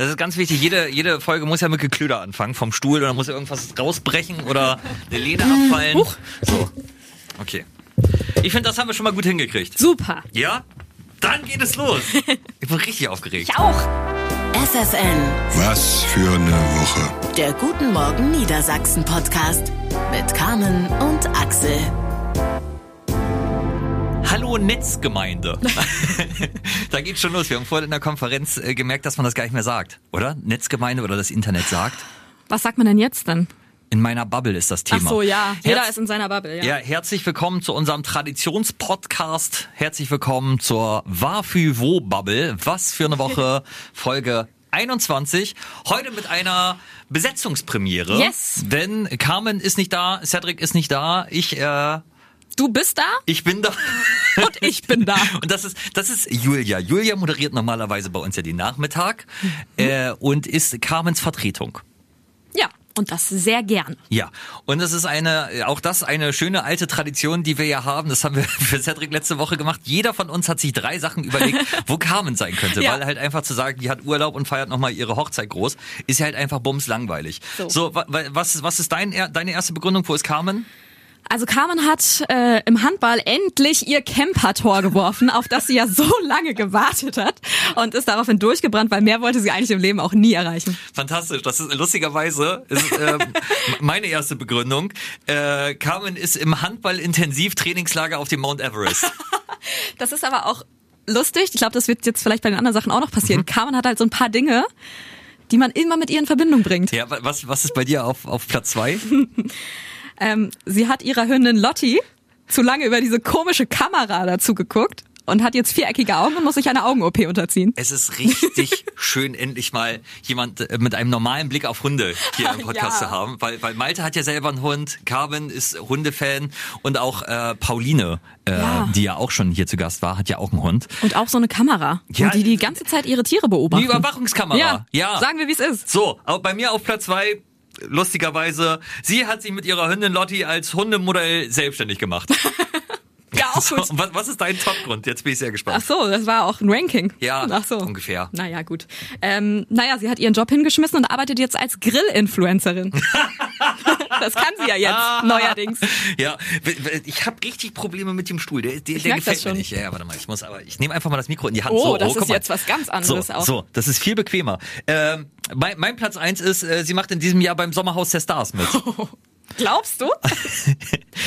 Das ist ganz wichtig. Jede, jede Folge muss ja mit Geklüder anfangen vom Stuhl oder muss ja irgendwas rausbrechen oder eine Lehne abfallen. Huch. So. Okay. Ich finde, das haben wir schon mal gut hingekriegt. Super. Ja? Dann geht es los. Ich bin richtig aufgeregt. Ich auch. FFN, Was für eine Woche. der Guten Morgen Niedersachsen Podcast mit Carmen und Axel. Hallo Netzgemeinde. da geht's schon los. Wir haben vorhin in der Konferenz äh, gemerkt, dass man das gar nicht mehr sagt, oder? Netzgemeinde oder das Internet sagt. Was sagt man denn jetzt denn? In meiner Bubble ist das Ach Thema. so, ja. Jeder Herz- ist in seiner Bubble, ja. Ja, herzlich willkommen zu unserem Traditionspodcast. Herzlich willkommen zur Wafü Bubble. Was für eine Woche. Folge 21. Heute mit einer Besetzungspremiere. Yes. Denn Carmen ist nicht da, Cedric ist nicht da, ich, äh, Du bist da ich bin da. und ich bin da. Und das ist, das ist Julia. Julia moderiert normalerweise bei uns ja den Nachmittag äh, und ist Carmens Vertretung. Ja, und das sehr gern. Ja, und das ist eine, auch das eine schöne alte Tradition, die wir ja haben. Das haben wir für Cedric letzte Woche gemacht. Jeder von uns hat sich drei Sachen überlegt, wo Carmen sein könnte. Ja. Weil halt einfach zu sagen, die hat Urlaub und feiert nochmal ihre Hochzeit groß, ist ja halt einfach bums langweilig. So, So. wa- wa- was, was ist dein, deine erste Begründung? Wo ist Carmen? Also Carmen hat äh, im Handball endlich ihr Camper-Tor geworfen, auf das sie ja so lange gewartet hat und ist daraufhin durchgebrannt, weil mehr wollte sie eigentlich im Leben auch nie erreichen. Fantastisch. Das ist lustigerweise ist, ähm, meine erste Begründung. Äh, Carmen ist im Handball-Intensiv-Trainingslager auf dem Mount Everest. Das ist aber auch lustig. Ich glaube, das wird jetzt vielleicht bei den anderen Sachen auch noch passieren. Carmen hat halt so ein paar Dinge, die man immer mit ihr in Verbindung bringt. ja, wa- was, was ist bei dir auf, auf Platz zwei? Ähm, sie hat ihrer Hündin Lotti zu lange über diese komische Kamera dazu geguckt und hat jetzt viereckige Augen und muss sich einer Augen-OP unterziehen. Es ist richtig schön, endlich mal jemand äh, mit einem normalen Blick auf Hunde hier im Podcast Ja. zu haben. Weil, weil Malte hat ja selber einen Hund, Carmen ist Hundefan und auch äh, Pauline, äh, Ja. die ja auch schon hier zu Gast war, hat ja auch einen Hund. Und auch so eine Kamera, Ja, die die ganze Zeit ihre Tiere beobachten. Die Überwachungskamera. Ja, ja. sagen wir, wie es ist. So, auch bei mir auf Platz zwei, lustigerweise, sie hat sich mit ihrer Hündin Lotti als Hundemodell selbstständig gemacht. Ja, auch gut. was, was ist dein Topgrund? Jetzt bin ich sehr gespannt. Ach so, das war auch ein Ranking. Ja, Ach so. ungefähr. Naja, gut. Ähm, naja, sie hat ihren Job hingeschmissen und arbeitet jetzt als Grill-Influencerin. das kann sie ja jetzt, neuerdings. Ja, ich habe richtig Probleme mit dem Stuhl. Der, der, Ich der gefällt mir nicht. Ja, ja, warte mal, ich muss aber, ich nehme einfach mal das Mikro in die Hand. Oh, so, das guck ist jetzt was ganz anderes so, auch. So, das ist viel bequemer. Ähm, mein, mein Platz eins ist, äh, sie macht in diesem Jahr beim Sommerhaus der Stars mit. Glaubst du?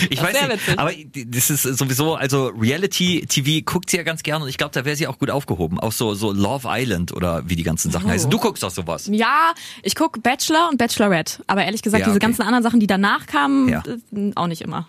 Ich Das weiß nicht, witzig. aber das ist sowieso, also Reality TV guckt sie ja ganz gerne und ich glaube, da wäre sie auch gut aufgehoben. Auch so, so Love Island oder wie die ganzen Sachen Oh. heißen. Du guckst doch sowas. Ja, ich guck Bachelor und Bachelorette. Aber ehrlich gesagt, Ja, diese okay. ganzen anderen Sachen, die danach kamen, Ja. äh, auch nicht immer.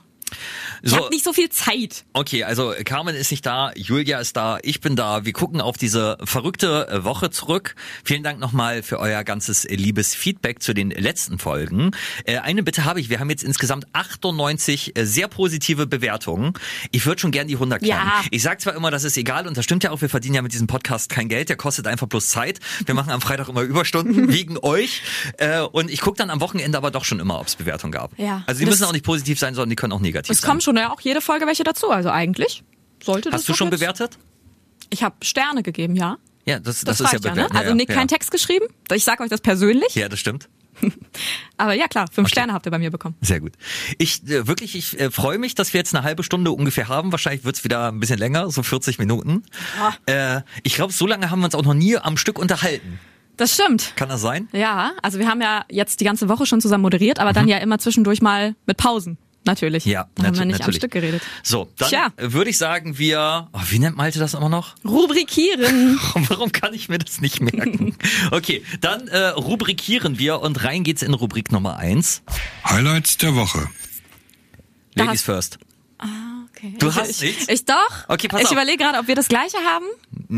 Ich So, hab nicht so viel Zeit. Okay, also Carmen ist nicht da, Julia ist da, ich bin da. Wir gucken auf diese verrückte äh, Woche zurück. Vielen Dank nochmal für euer ganzes äh, liebes Feedback zu den letzten Folgen. Äh, Eine Bitte habe ich, wir haben jetzt insgesamt 98 äh, sehr positive Bewertungen. Ich würde schon gern die 100 knacken. Ja. Ich sag zwar immer, das ist egal und das stimmt ja auch, wir verdienen ja mit diesem Podcast kein Geld, der kostet einfach bloß Zeit. Wir machen am Freitag immer Überstunden wegen euch und ich gucke dann am Wochenende aber doch schon immer, ob es Bewertungen gab. Ja. Also die Das- müssen auch nicht positiv sein, sondern die können auch negativ Es sein. kommen schon ja auch jede Folge welche dazu. Also eigentlich sollte das Hast du schon jetzt- bewertet? Ich habe Sterne gegeben, ja. Ja, das, Das, das, ist ja ja, ne? Also nee, kein Text geschrieben. Ich sag euch das persönlich. Ja, das stimmt. Aber ja, klar, fünf Sterne habt ihr bei mir bekommen. Sehr gut. Ich äh, wirklich, ich äh, freue mich, dass wir jetzt eine halbe Stunde ungefähr haben. Wahrscheinlich wird's wieder ein bisschen länger, so 40 Minuten. Äh, ich glaube, so lange haben wir uns auch noch nie am Stück unterhalten. Das stimmt. Kann das sein? Ja, also wir haben ja jetzt die ganze Woche schon zusammen moderiert, aber dann ja immer zwischendurch mal mit Pausen. Natürlich. Ja, da haben wir nicht am natürlich. Stück geredet. So, dann Tja. würde ich sagen, wir. Oh, wie nennt Malte das immer noch? Rubrikieren. Warum kann ich mir das nicht merken? Okay, dann äh, rubrikieren wir und rein geht's in Rubrik Nummer eins. Highlights der Woche. Ladies first. Okay. Du ich, hast ich, nichts? Ich doch. Okay, pass ich auf. überlege gerade, ob wir das gleiche haben.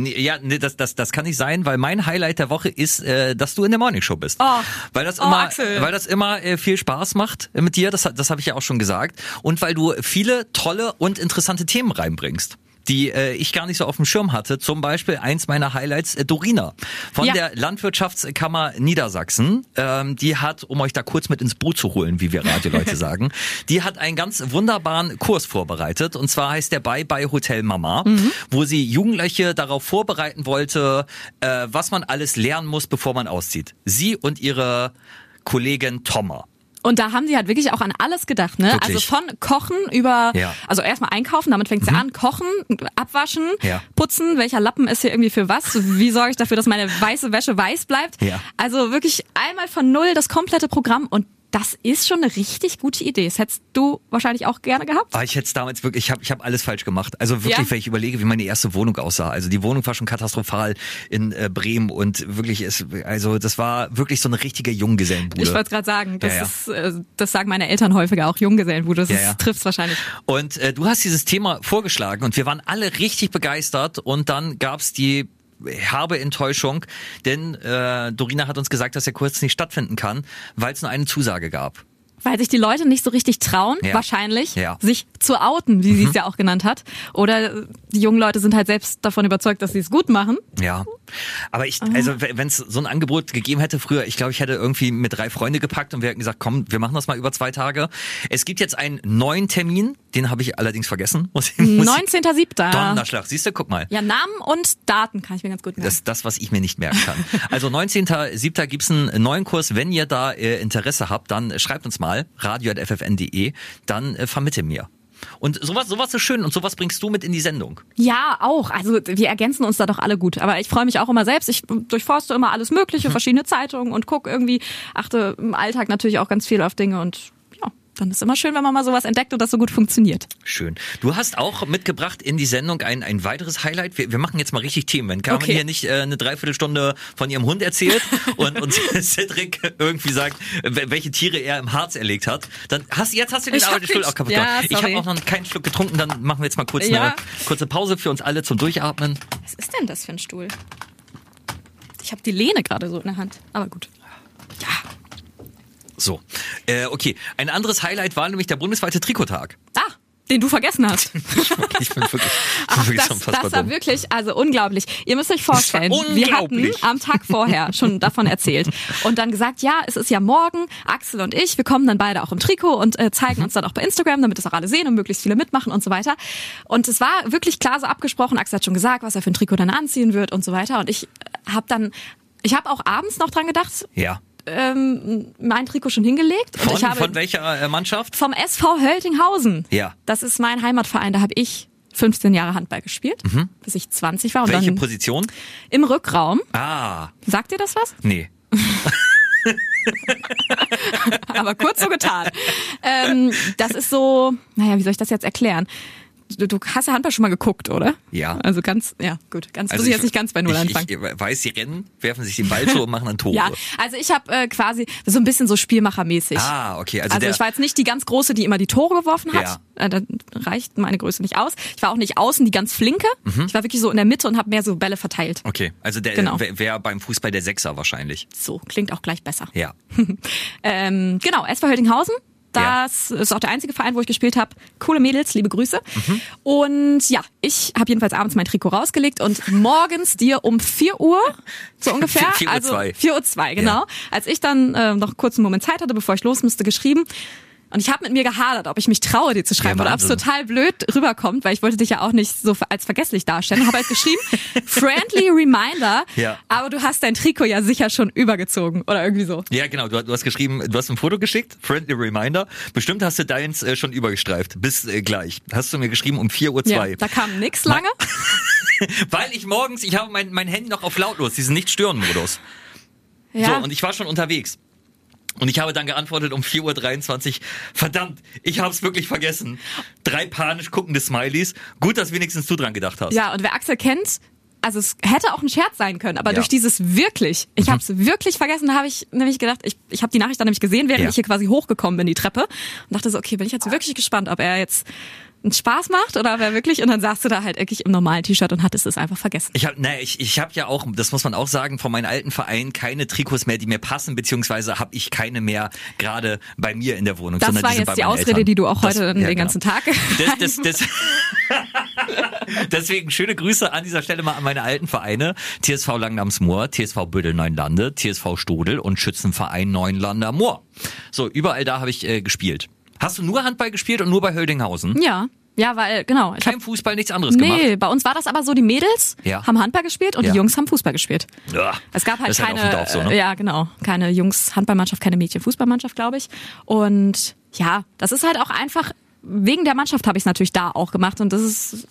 Ja, nee, das, das, das kann nicht sein, weil mein Highlight der Woche ist, äh, dass du in der Morning Show bist. Oh. Weil das Oh, immer, Axel. weil das immer äh, viel Spaß macht mit dir, das, das habe ich ja auch schon gesagt. Und weil du viele tolle und interessante Themen reinbringst. Die äh, ich gar nicht so auf dem Schirm hatte. Zum Beispiel eins meiner Highlights, äh, Dorina von Ja. der Landwirtschaftskammer Niedersachsen. Ähm, die hat, um euch da kurz mit ins Boot zu holen, wie wir Radioleute sagen, die hat einen ganz wunderbaren Kurs vorbereitet. Und zwar heißt der Bye Bye Hotel Mama, wo sie Jugendliche darauf vorbereiten wollte, äh, was man alles lernen muss, bevor man auszieht. Sie und ihre Kollegin Tommer. Und da haben sie halt wirklich auch an alles gedacht, ne? Wirklich. Also von Kochen über, Ja. also erstmal einkaufen, damit fängt's ja an, kochen, abwaschen, Ja. putzen, welcher Lappen ist hier irgendwie für was, wie sorge ich dafür, dass meine weiße Wäsche weiß bleibt. Ja. Also wirklich einmal von null das komplette Programm und das ist schon eine richtig gute Idee. Das hättest du wahrscheinlich auch gerne gehabt. Ah, ich hätte es damals wirklich, ich habe ich hab alles falsch gemacht. Also wirklich, Ja. wenn ich überlege, wie meine erste Wohnung aussah. Also die Wohnung war schon katastrophal in äh, Bremen und wirklich, es, also das war wirklich so eine richtige Junggesellenbude. Ich wollte gerade sagen, das Ja, ja. ist, äh, das sagen meine Eltern häufiger auch Junggesellenbude. Das Ja, ist- ja. trifft's wahrscheinlich. Und äh, du hast dieses Thema vorgeschlagen und wir waren alle richtig begeistert und dann gab's die herbe Enttäuschung, denn äh, Dorina hat uns gesagt, dass der Kurs nicht stattfinden kann, weil es nur eine Zusage gab. Weil sich die Leute nicht so richtig trauen, Ja. wahrscheinlich, Ja. Mhm. sich zu outen, wie sie es ja auch genannt hat. Oder die jungen Leute sind halt selbst davon überzeugt, dass sie es gut machen. Ja, aber ich, also wenn es so ein Angebot gegeben hätte früher, ich glaube, ich hätte irgendwie mit drei Freunde gepackt und wir hätten gesagt, komm, wir machen das mal über zwei Tage. Es gibt jetzt einen neuen Termin, den habe ich allerdings vergessen. Muss, ich- muss ich- 19.07. Donnerschlag, siehst du, guck mal. Ja, Namen und Daten kann ich mir ganz gut merken. Das ist das, was ich mir nicht merken kann. Also 19.07. gibt's einen neuen Kurs. Wenn ihr da äh, Interesse habt, dann schreibt uns mal, radio.ffn.de, dann äh, vermitte mir. Und sowas, sowas ist schön und sowas bringst du mit in die Sendung. Ja, auch. Also wir ergänzen uns da doch alle gut. Aber ich freue mich auch immer selbst. Ich durchforste immer alles Mögliche, verschiedene Zeitungen und gucke irgendwie, achte im Alltag natürlich auch ganz viel auf Dinge und dann ist immer schön, wenn man mal sowas entdeckt und das so gut funktioniert. Schön. Du hast auch mitgebracht in die Sendung ein, ein weiteres Highlight. Wir, wir machen jetzt mal richtig Themen. Wenn Carmen Okay. hier nicht äh, eine Dreiviertelstunde von ihrem Hund erzählt und, und Cedric irgendwie sagt, wel- welche Tiere er im Harz erlegt hat, dann hast jetzt hast du den Arbeitsstuhl auch kaputt Ja, gemacht. Ich habe auch noch keinen Schluck getrunken, dann machen wir jetzt mal kurz Ja. eine kurze Pause für uns alle zum Durchatmen. Was ist denn das für ein Stuhl? Ich habe die Lehne gerade so in der Hand. Aber gut. Ja. So, äh, okay. Ein anderes Highlight war nämlich der bundesweite Trikottag. Ah, den du vergessen hast. Ich bin wirklich, ich bin Ach, wirklich das, schon fast das war dumm. wirklich, also unglaublich. Ihr müsst euch vorstellen, Das wir hatten am Tag vorher schon davon erzählt und dann gesagt, ja, es ist ja morgen, Axel und ich, wir kommen dann beide auch im Trikot und äh, zeigen uns dann auch bei Instagram, damit es auch alle sehen und möglichst viele mitmachen und so weiter. Und es war wirklich klar so abgesprochen, Axel hat schon gesagt, was er für ein Trikot dann anziehen wird und so weiter. Und ich habe dann, ich habe auch abends noch dran gedacht, Ja. Ähm, mein Trikot schon hingelegt. Von, und ich habe von welcher äh, Mannschaft? vom SV Höltinghausen. Ja. Das ist mein Heimatverein, da habe ich 15 Jahre Handball gespielt, bis ich 20 war. Und Mhm. Welche dann Position? im Rückraum. Ah, Sagt dir das was? nee. Aber kurz so getan. ähm, das ist so, naja, wie soll ich das jetzt erklären? Du, du hast ja Handball schon mal geguckt, oder? Ja. Also ganz, ja, gut. Ganz, muss ich Also ich- jetzt nicht ganz bei Null ich, anfangen. Ich weiß, sie rennen, werfen sich den Ball zu und machen dann Tore. ja, also ich habe äh, quasi so ein bisschen so Spielmachermäßig. Ah, okay. Also, Also, der, ich war jetzt nicht die ganz große, die immer die Tore geworfen hat. Ja. Äh, da reicht meine Größe nicht aus. Ich war auch nicht außen die ganz flinke. Ich war wirklich so in der Mitte und habe mehr so Bälle verteilt. okay, also der Genau. wäre wär beim Fußball der Sechser wahrscheinlich. So, klingt auch gleich besser. Ja. Ähm, genau, SV Höltinghausen. Ja. Das ist auch der einzige Verein, wo ich gespielt habe. Coole Mädels, liebe Grüße. Mhm. Und ja, ich habe jedenfalls abends mein Trikot rausgelegt und morgens dir um 4 Uhr, so ungefähr, 4 Uhr also zwei. 4 Uhr zwei, genau, Ja. als ich dann äh, noch kurz einen Moment Zeit hatte, bevor ich los musste, geschrieben. Und ich habe mit mir gehadert, ob ich mich traue, dir zu schreiben Ja, oder ob es total blöd rüberkommt, weil ich wollte dich ja auch nicht so als vergesslich darstellen. Habe halt geschrieben, friendly reminder, Ja. aber du hast dein Trikot ja sicher schon übergezogen oder irgendwie so. Ja, genau. Du, hast geschrieben, du hast ein Foto geschickt, friendly reminder. Bestimmt hast du deins äh, schon übergestreift. Bis äh, gleich. Hast du mir geschrieben um 4 Uhr. Ja, zwei. da kam nix lange. Weil ich morgens, ich habe mein, mein Handy noch auf lautlos, diesen Nicht-Stören-Modus. Ja. So, und ich war schon unterwegs. Und ich habe dann geantwortet um 4.23 Uhr, verdammt, ich habe es wirklich vergessen. Drei panisch guckende Smileys. Gut, dass wenigstens du dran gedacht hast. ja, und wer Axel kennt, also es hätte auch ein Scherz sein können, aber Ja. durch dieses wirklich, ich habe es wirklich vergessen, habe ich nämlich gedacht, ich, ich habe die Nachricht dann nämlich gesehen, während Ja. ich hier quasi hochgekommen bin, die Treppe, und dachte so, okay, bin ich jetzt wirklich gespannt, ob er jetzt einen Spaß macht oder ob er wirklich, und dann saß du da halt wirklich im normalen T-Shirt und hattest es einfach vergessen. Ich habe, naja, ich, ich habe ja auch, das muss man auch sagen, von meinen alten Vereinen keine Trikots mehr, die mir passen, beziehungsweise habe ich keine mehr gerade bei mir in der Wohnung. Das sondern war jetzt die Ausrede, Eltern. die du auch Das- heute ja, den genau. ganzen Tag. Das, das, das, Deswegen schöne Grüße an dieser Stelle mal an meine alten Vereine. TSV Langnamsmoor, TSV Büdel Neunlande, TSV Stodel und Schützenverein Neunlander Moor. So, überall da habe ich äh, gespielt. Hast du nur Handball gespielt und nur bei Höldinghausen? Ja. Ja, weil, genau. Ich hab, Kein Fußball, nichts anderes gemacht? nee, bei uns war das aber so, die Mädels Ja. haben Handball gespielt und Ja. die Jungs haben Fußball gespielt. Ja, Es gab halt ist keine, Dorf so, ne? äh, ja genau, keine Jungs-Handballmannschaft, keine Mädchen-Fußballmannschaft, glaube ich. Und ja, das ist halt auch einfach, wegen der Mannschaft habe ich es natürlich da auch gemacht und das ist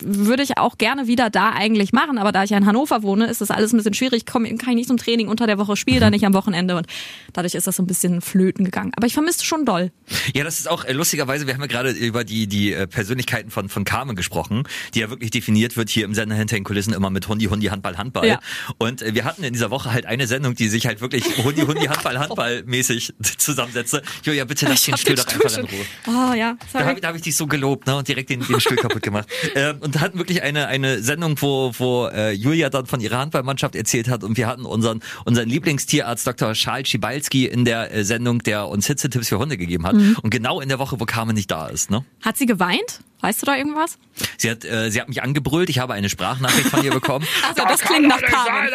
würde ich auch gerne wieder da eigentlich machen, aber da ich ja in Hannover wohne, ist das alles ein bisschen schwierig. Komm, kann ich nicht zum Training unter der Woche, spiele da nicht am Wochenende und dadurch ist das so ein bisschen flöten gegangen. Aber ich vermisse schon doll. Ja, das ist auch äh, lustigerweise, wir haben ja gerade über die, die äh, Persönlichkeiten von, von Carmen gesprochen, die ja wirklich definiert wird hier im Sender hinter den Kulissen immer mit Hundi, Hundi, Handball, Handball. Ja. Und äh, wir hatten in dieser Woche halt eine Sendung, die sich halt wirklich Hundi, Hundi, Handball, Handball mäßig zusammensetzte. Julia, bitte lass den hab Stuhl doch einfach in Ruhe. Oh ja, Da sorry. habe da hab ich dich so gelobt ne, und direkt den, den Stuhl kaputt gemacht. Ähm, und hatten wirklich eine, eine Sendung, wo, wo äh, Julia dann von ihrer Handballmannschaft erzählt hat und wir hatten unseren, unseren Lieblingstierarzt Dr. Charles Schibalski in der äh, Sendung, der uns Hitzetipps für Hunde gegeben hat. Mhm. Und genau in der Woche, wo Carmen nicht da ist. Ne? Hat sie geweint? Weißt du da irgendwas? Sie, hat, äh, sie hat mich angebrüllt, ich habe eine Sprachnachricht von ihr bekommen. Also das klingt nach Carmen.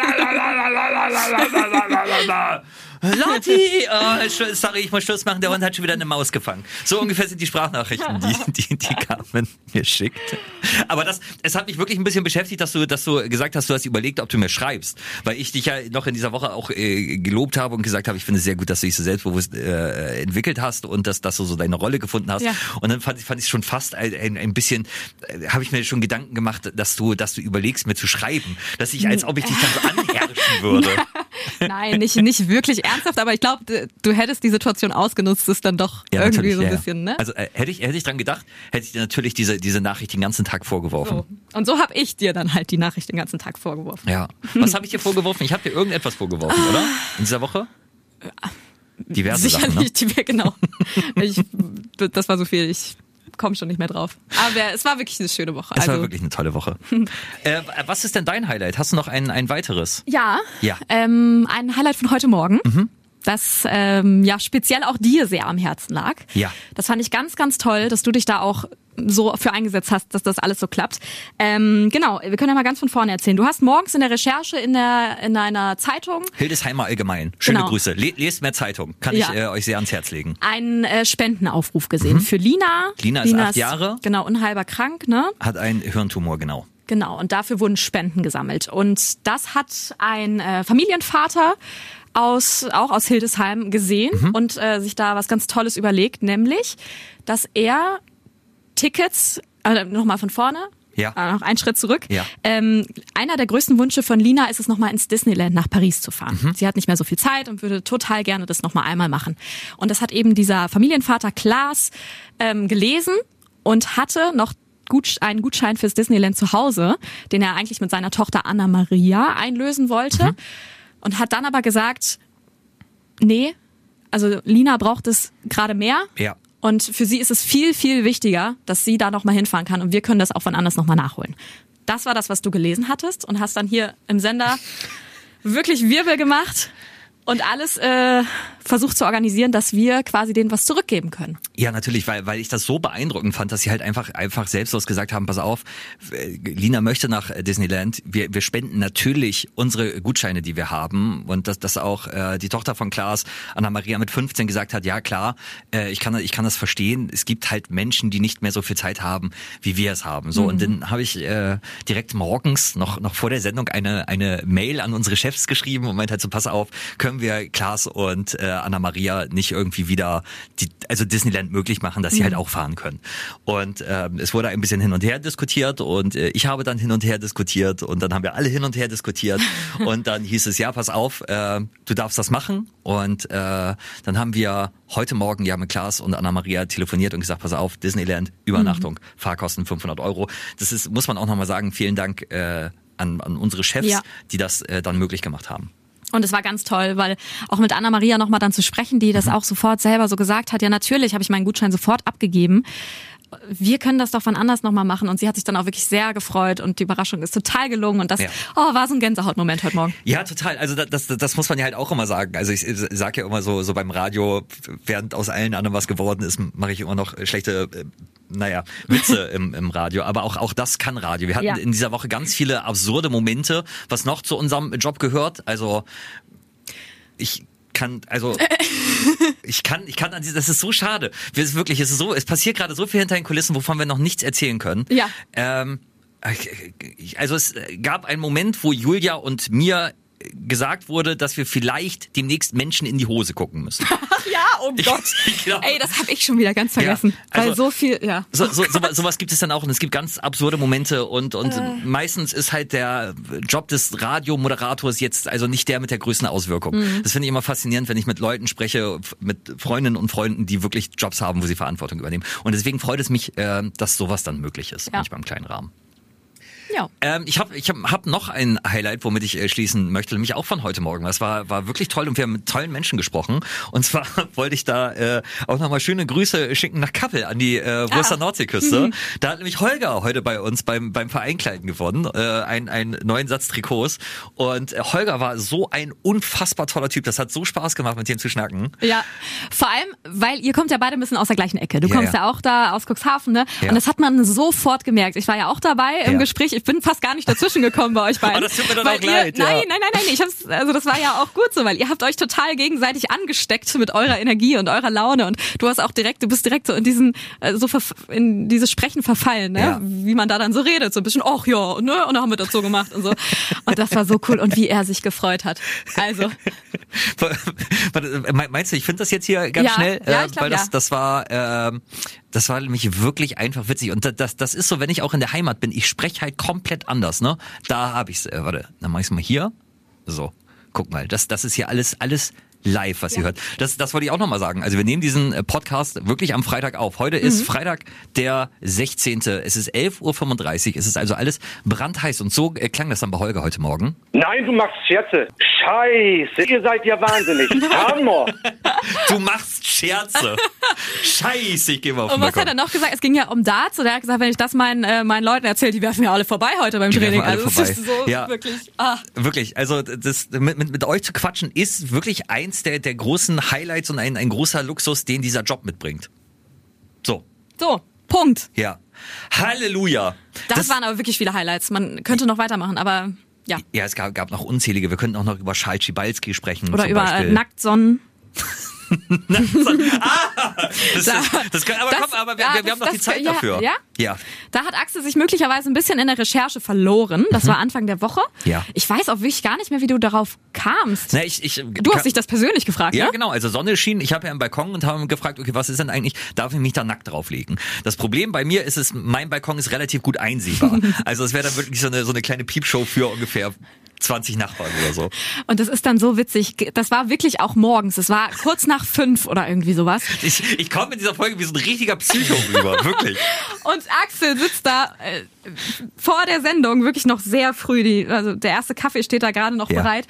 Lotti! Sch- sorry, ich muss Schluss machen, der Hund hat schon wieder eine Maus gefangen. So ungefähr sind die Sprachnachrichten, die, die, die Carmen mir schickt. Aber das, es hat mich wirklich ein bisschen beschäftigt, dass du, dass du gesagt hast, du hast überlegt, ob du mir schreibst. Weil ich dich ja noch in dieser Woche auch äh, gelobt habe und gesagt habe, ich finde es sehr gut, dass du dich so selbstbewusst äh, entwickelt hast und dass, dass du so deine Rolle gefunden hast. Ja. Und dann fand ich, fand ich schon fast ein, ein, ein bisschen, äh, habe ich mir schon Gedanken gemacht, dass du, dass du überlegst, mir zu schreiben. Dass ich, als ob ich dich dann so anherrschen würde. Nein, nicht, nicht wirklich ernsthaft, aber ich glaube, du, hättest die Situation ausgenutzt, ist dann doch Ja, irgendwie so ein ja, ja. bisschen, ne? Also äh, hätte ich hätte ich dran gedacht, hätte ich dir natürlich diese diese Nachricht den ganzen Tag vorgeworfen. so. Und so habe ich dir dann halt die Nachricht den ganzen Tag vorgeworfen. Ja. Was habe ich dir vorgeworfen? Ich habe dir irgendetwas vorgeworfen, oder? In dieser Woche? Diverse Sachen, ne? Sicherlich, die genau. Ich, das war so viel, ich komme schon nicht mehr drauf. Aber es war wirklich eine schöne Woche. Es also, war wirklich eine tolle Woche. äh, was ist denn dein Highlight? Hast du noch ein, ein weiteres? Ja, Ja. Ähm, ein Highlight von heute Morgen. Das ähm, ja speziell auch dir sehr am Herzen lag. Ja. Das fand ich ganz, ganz toll, dass du dich da auch so für eingesetzt hast, dass das alles so klappt. Ähm, genau, wir können ja mal ganz von vorne erzählen. Du hast morgens in der Recherche in der in einer Zeitung Hildesheimer Allgemein. Schöne Genau. Grüße. Le lest mehr Zeitung. Kann Ja. ich äh, euch sehr ans Herz legen. einen äh, Spendenaufruf gesehen für Lina. Mhm. Lina ist acht Jahre. Genau, unheilbar krank, ne? Hat einen Hirntumor, genau. Genau, und dafür wurden Spenden gesammelt. Und das hat ein äh, Familienvater aus, auch aus Hildesheim gesehen Mhm. und äh, sich da was ganz Tolles überlegt, nämlich, dass er Tickets, äh, nochmal von vorne, Ja. äh, noch einen Schritt zurück. Ja. Ähm, einer der größten Wünsche von Lina ist es, nochmal ins Disneyland nach Paris zu fahren. Mhm. Sie hat nicht mehr so viel Zeit und würde total gerne das nochmal einmal machen. Und das hat eben dieser Familienvater Klaas ähm, gelesen und hatte noch einen Gutschein fürs Disneyland zu Hause, den er eigentlich mit seiner Tochter Anna Maria einlösen wollte. Und hat dann aber gesagt, nee, also Lina braucht es gerade mehr. Ja. Und für sie ist es viel, viel wichtiger, dass sie da nochmal hinfahren kann und wir können das auch von anders nochmal nachholen. Das war das, was du gelesen hattest und hast dann hier im Sender wirklich Wirbel gemacht und alles äh, versucht zu organisieren, dass wir quasi denen was zurückgeben können. Ja, natürlich, weil, weil ich das so beeindruckend fand, dass sie halt einfach, einfach selbstlos gesagt haben, pass auf, äh, Lina möchte nach äh, Disneyland, wir, wir spenden natürlich unsere Gutscheine, die wir haben und dass, dass auch äh, die Tochter von Klaas, Anna-Maria mit 15 gesagt hat, ja klar, äh, ich, kann, ich kann das verstehen, es gibt halt Menschen, die nicht mehr so viel Zeit haben, wie wir es haben. So, und dann habe ich äh, direkt morgens, noch, noch vor der Sendung, eine, eine Mail an unsere Chefs geschrieben und meinte halt so, pass auf, können wir Klaas und äh, Anna-Maria nicht irgendwie wieder, die, also Disneyland möglich machen, dass sie halt auch fahren können. Und ähm, es wurde ein bisschen hin und her diskutiert und äh, ich habe dann hin und her diskutiert und dann haben wir alle hin und her diskutiert und dann hieß es, ja, pass auf, äh, du darfst das machen und äh, dann haben wir heute Morgen ja mit Klaas und Anna-Maria telefoniert und gesagt, pass auf, Disneyland, Übernachtung, Fahrkosten 500 Euro. Das ist, muss man auch nochmal sagen, vielen Dank äh, an, an unsere Chefs, Ja. die das äh, dann möglich gemacht haben. Und es war ganz toll, weil auch mit Anna Maria nochmal dann zu sprechen, die das auch sofort selber so gesagt hat, ja natürlich habe ich meinen Gutschein sofort abgegeben. Wir können das doch von anders nochmal machen. Und sie hat sich dann auch wirklich sehr gefreut und die Überraschung ist total gelungen. Und das Ja. oh, war so ein Gänsehautmoment heute Morgen. Ja, total. Also das, das, das muss man ja halt auch immer sagen. Also ich sage ja immer so, so beim Radio, während aus allen anderen was geworden ist, mache ich immer noch schlechte, äh, naja, Witze im, im Radio. Aber auch, auch das kann Radio. Wir hatten Ja. in dieser Woche ganz viele absurde Momente, was noch zu unserem Job gehört. Also ich kann, also ich kann, ich kann an diese, das ist so schade. Wir ist wirklich, es ist so, es passiert gerade so viel hinter den Kulissen, wovon wir noch nichts erzählen können. Ja. Ähm, also es gab einen Moment, wo Julia und mir gesagt wurde, dass wir vielleicht demnächst Menschen in die Hose gucken müssen. Ja, oh Gott. Genau. Ey, das habe ich schon wieder ganz vergessen. Ja, also- weil so viel, ja. So, so, so, sowas gibt es dann auch und es gibt ganz absurde Momente und, und meistens ist halt der Job des Radiomoderators jetzt also nicht der mit der größten Auswirkung. Das finde ich immer faszinierend, wenn ich mit Leuten spreche, mit Freundinnen und Freunden, die wirklich Jobs haben, wo sie Verantwortung übernehmen. Und deswegen freut es mich, äh, dass sowas dann möglich ist, Ja. manchmal im kleinen Rahmen. Ja. Ähm, ich habe ich hab, hab noch ein Highlight, womit ich äh, schließen möchte, nämlich auch von heute Morgen. Das war, war wirklich toll und wir haben mit tollen Menschen gesprochen. Und zwar wollte ich da äh, auch nochmal schöne Grüße schicken nach Kappel an die äh, Wurster Ah. Nordseeküste. Da hat nämlich Holger heute bei uns beim, beim Vereinkleiden gewonnen, äh, ein, einen neuen Satz Trikots. Und äh, Holger war so ein unfassbar toller Typ. Das hat so Spaß gemacht, mit dem zu schnacken. Ja, vor allem, weil ihr kommt ja beide ein bisschen aus der gleichen Ecke. Du Ja, kommst ja. ja. auch da aus Cuxhaven, ne? Ja. Und das hat man sofort gemerkt. Ich war ja auch dabei im. Gespräch. Ich bin fast gar nicht dazwischen gekommen bei euch beiden. Oh, das tut mir weil auch ihr, leid, ja. Nein, nein, nein, nein. Ich hab's, also das war ja auch gut so, weil ihr habt euch total gegenseitig angesteckt mit eurer Energie und eurer Laune. Und du hast auch direkt, du bist direkt so in diesen, äh, so in dieses Sprechen verfallen, ne? Ja. Wie man da dann so redet, so ein bisschen, ach ja, ne? Und dann haben wir das so gemacht und so. Und das war so cool und wie er sich gefreut hat. Also, Meinst du, ich finde das jetzt hier ganz Ja, schnell? ja, äh, ich glaub, weil das, das war, ähm, das war nämlich wirklich einfach witzig. Und da- das, das ist so, wenn ich auch in der Heimat bin, ich spreche halt komplett anders, ne? Da habe ich's, äh, warte, dann mach ich's mal hier. So, guck mal, das, das ist hier alles, alles live, was ihr hört. Das, das wollte ich auch nochmal sagen. Also wir nehmen diesen äh, Podcast wirklich am Freitag auf. Heute Mhm. ist Freitag der 16. Es ist 11.35 Uhr. Es ist also alles brandheiß. Und so äh, klang das dann bei Holger heute Morgen. Nein, du machst Scherze. Scheiße, ihr seid ja wahnsinnig. Hammer. Du machst Scherze. Scheiße, ich geh mal auf Und was hat Balkon. er noch gesagt? Es ging ja um Darts und er hat gesagt, wenn ich das meinen, äh, meinen Leuten erzähle, die werfen ja alle vorbei heute beim Die Training. Also vorbei. es ist so Ja. wirklich. Ah. Wirklich, also das mit, mit, mit euch zu quatschen ist wirklich eins der, der großen Highlights und ein, ein großer Luxus, den dieser Job mitbringt. So, So, Punkt. ja. Halleluja. Das, waren aber wirklich viele Highlights. Man könnte noch weitermachen, aber ja. ja, es gab, gab noch unzählige. Wir könnten auch noch über Charles Schibalski sprechen. Oder über Beispiel. äh, Nacktsonnen. Das, das, das können, aber Das- komm, aber wir, ja, wir, wir das- haben noch die das- Zeit ja, dafür. ja? Ja. Da hat Axel sich möglicherweise ein bisschen in der Recherche verloren. Das war Anfang der Woche. Mhm. Ja. Ich weiß auch wirklich gar nicht mehr, wie du darauf kamst. Na, ich, ich, Du hast dich das persönlich gefragt, Ja, ne? genau. Also Sonne schien. Ich habe ja einen Balkon und habe gefragt, okay, was ist denn eigentlich? Darf ich mich da nackt drauflegen? Das Problem bei mir ist es, mein Balkon ist relativ gut einsehbar. also es wäre dann wirklich so eine, so eine kleine Piepshow für ungefähr 20 Nachbarn oder so. Und das ist dann so witzig. Das war wirklich auch morgens. Es war kurz nach fünf oder irgendwie sowas. Ich, ich komme in dieser Folge wie so ein richtiger Psycho rüber, wirklich. Und Axel sitzt da äh, vor der Sendung wirklich noch sehr früh. Die, also der erste Kaffee steht da gerade noch Ja. bereit.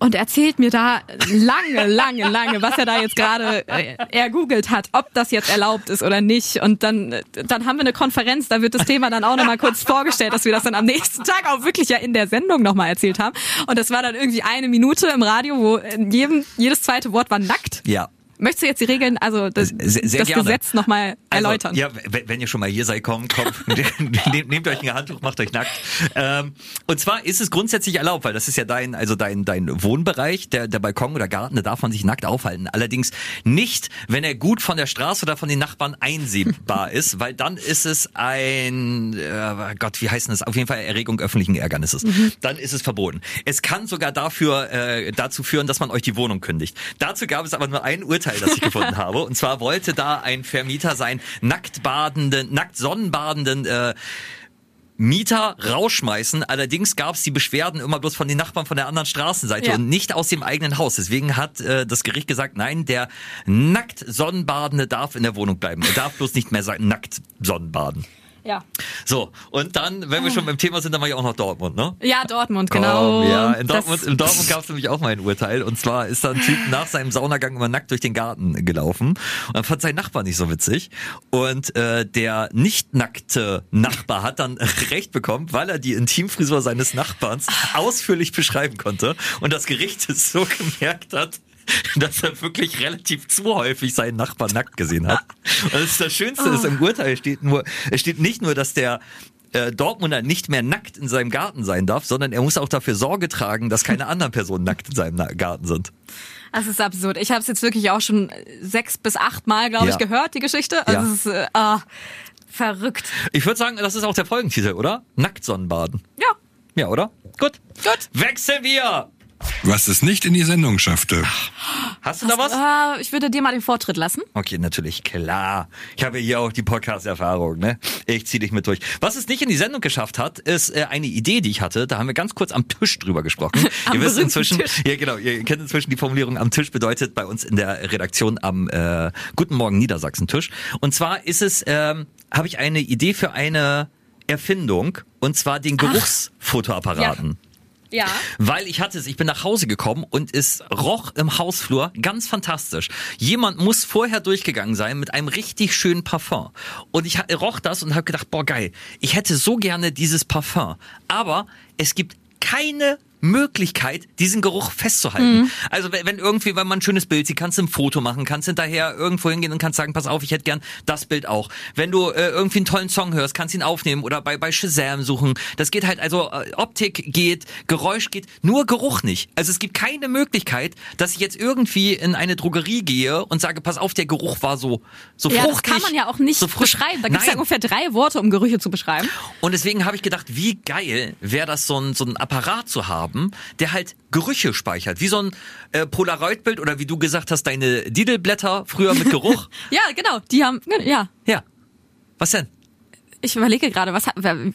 Und erzählt mir da lange, lange, lange, was er da jetzt gerade äh, ergoogelt hat, ob das jetzt erlaubt ist oder nicht. Und dann, dann haben wir eine Konferenz, da wird das Thema dann auch nochmal kurz vorgestellt, dass wir das dann am nächsten Tag auch wirklich ja in der Sendung nochmal erzählt haben. Und das war dann irgendwie eine Minute im Radio, wo jedem, jedes zweite Wort war nackt. Ja. Möchtest du jetzt die Regeln, also das, Sehr- sehr das gerne. Gesetz nochmal erläutern? Also, ja, wenn ihr schon mal hier seid, kommt, kommt, nehmt, nehmt euch ein Handtuch, macht euch nackt. Ähm, und zwar ist es grundsätzlich erlaubt, weil das ist ja dein, also dein, dein Wohnbereich, der, der Balkon oder Garten, da darf man sich nackt aufhalten. Allerdings nicht, wenn er gut von der Straße oder von den Nachbarn einsehbar ist, weil dann ist es ein, äh, Gott, wie heißt denn das? Auf jeden Fall Erregung öffentlichen Ärgernisses. Dann ist es verboten. Es kann sogar dafür, äh, dazu führen, dass man euch die Wohnung kündigt. Dazu gab es aber nur ein Urteil, das ich gefunden habe. Und zwar wollte da ein Vermieter sein nackt badenden, nackt sonnenbadenden äh, Mieter rausschmeißen. Allerdings gab es die Beschwerden immer bloß von den Nachbarn von der anderen Straßenseite Ja. und nicht aus dem eigenen Haus. Deswegen hat äh, das Gericht gesagt, nein, der nackt Sonnenbadende darf in der Wohnung bleiben. Er darf bloß nicht mehr sagen, nackt Sonnenbaden. Ja. So, und dann, wenn wir schon beim Thema sind, dann war ja auch noch Dortmund, ne? Ja, Dortmund, genau. Oh, ja, in Das- Dortmund, in Dortmund gab es nämlich auch mal ein Urteil. Und zwar ist da ein Typ nach seinem Saunagang immer nackt durch den Garten gelaufen. Und dann fand sein Nachbar nicht so witzig. Und äh, der nicht nackte Nachbar hat dann Recht bekommen, weil er die Intimfrisur seines Nachbarns ausführlich beschreiben konnte. Und das Gericht es so gemerkt hat, dass er wirklich relativ zu häufig seinen Nachbarn nackt gesehen hat. Und das, ist das Schönste ist, im Urteil steht nur, es steht nicht nur, dass der äh, Dortmunder nicht mehr nackt in seinem Garten sein darf, sondern er muss auch dafür Sorge tragen, dass keine anderen Personen nackt in seinem Garten sind. Das ist absurd. Ich habe es jetzt wirklich auch schon sechs bis acht Mal, glaube Ja. ich, gehört, die Geschichte. Also Ja. es ist äh, ah, verrückt. Ich würde sagen, das ist auch der Folgentitel, oder? Nackt Sonnenbaden. Ja, Ja, oder? Gut. gut. Wechseln wir! Was es nicht in die Sendung schaffte. Hast du da was? Ah, ich würde dir mal den Vortritt lassen. Okay, natürlich, klar. Ich habe hier auch die Podcast-Erfahrung, ne? Ich zieh dich mit durch. Was es nicht in die Sendung geschafft hat, ist äh, eine Idee, die ich hatte. Da haben wir ganz kurz am Tisch drüber gesprochen. Am ihr wisst inzwischen, Tisch. ja genau, ihr kennt inzwischen die Formulierung am Tisch bedeutet bei uns in der Redaktion am äh, Guten Morgen Niedersachsen Tisch. Und zwar ist es, ähm, habe ich eine Idee für eine Erfindung und zwar den Geruchsfotoapparaten. Ja. Weil ich hatte es, ich bin nach Hause gekommen und es roch im Hausflur ganz fantastisch. Jemand muss vorher durchgegangen sein mit einem richtig schönen Parfum. Und ich roch das und habe gedacht, boah geil, ich hätte so gerne dieses Parfum. Aber es gibt keine Möglichkeit, diesen Geruch festzuhalten. Also wenn, irgendwie, wenn man ein schönes Bild sieht, kannst du ein Foto machen, kannst hinterher irgendwo hingehen und kannst sagen, pass auf, ich hätte gern das Bild auch. Wenn du äh, irgendwie einen tollen Song hörst, kannst ihn aufnehmen oder bei, bei Shazam suchen. Das geht halt, also äh, Optik geht, Geräusch geht, nur Geruch nicht. Also es gibt keine Möglichkeit, dass ich jetzt irgendwie in eine Drogerie gehe und sage, pass auf, der Geruch war so, so Ja, das fruchtig. kann man ja auch nicht so frisch. beschreiben. Da gibt es ja ungefähr drei Worte, um Gerüche zu beschreiben. Und deswegen habe ich gedacht, wie geil wäre das, so ein, so ein Apparat zu haben, der halt Gerüche speichert. Wie so ein äh, Polaroid-Bild oder wie du gesagt hast, deine Didelblätter früher mit Geruch. Ja, genau. Die haben, ja. ja. Was denn? Ich überlege gerade, was, hat- in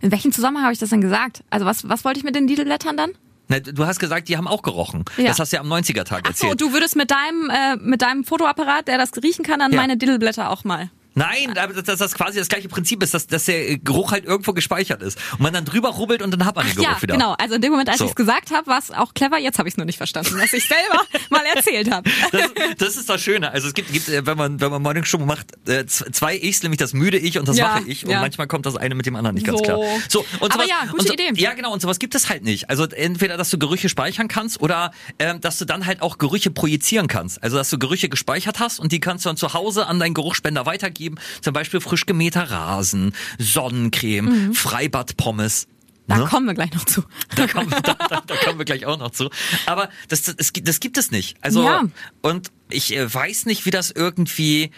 welchem Zusammenhang habe ich das denn gesagt? Also was, was wollte ich mit den Didelblättern dann? Na, du hast gesagt, die haben auch gerochen. Ja. Das hast du ja am 90er-Tag Ach so, erzählt. du würdest mit deinem, äh, mit deinem Fotoapparat, der das riechen kann, dann Ja. meine Didelblätter auch mal. Nein, aber dass dass das quasi das gleiche Prinzip ist, dass, dass der Geruch halt irgendwo gespeichert ist. Und man dann drüber rubbelt und dann hat man den Geruch ja, wieder. genau. Also in dem Moment, als So. ich es gesagt habe, war es auch clever. Jetzt habe ich es nur nicht verstanden, was ich selber mal erzählt habe. Das, das ist das Schöne. Also es gibt, gibt äh, wenn man wenn man Morning Show macht, äh, zwei Ichs, nämlich das müde Ich und das Ja, wache Ich. Und ja. manchmal kommt das eine mit dem anderen nicht ganz So. klar. So, und Aber sowas, ja, gute und so, Idee. Ja, genau. Und sowas gibt es halt nicht. Also entweder, dass du Gerüche speichern kannst oder ähm, dass du dann halt auch Gerüche projizieren kannst. Also dass du Gerüche gespeichert hast und die kannst du dann zu Hause an deinen Geruchsspender weitergeben. Zum Beispiel frisch gemähter Rasen, Sonnencreme, Freibadpommes. Mhm. Da Ne? kommen wir gleich noch zu. Da kommen, da, da, da kommen wir gleich auch noch zu. Aber das, das, das, gibt- das gibt es nicht. Also Ja. und ich äh, weiß nicht, wie das irgendwie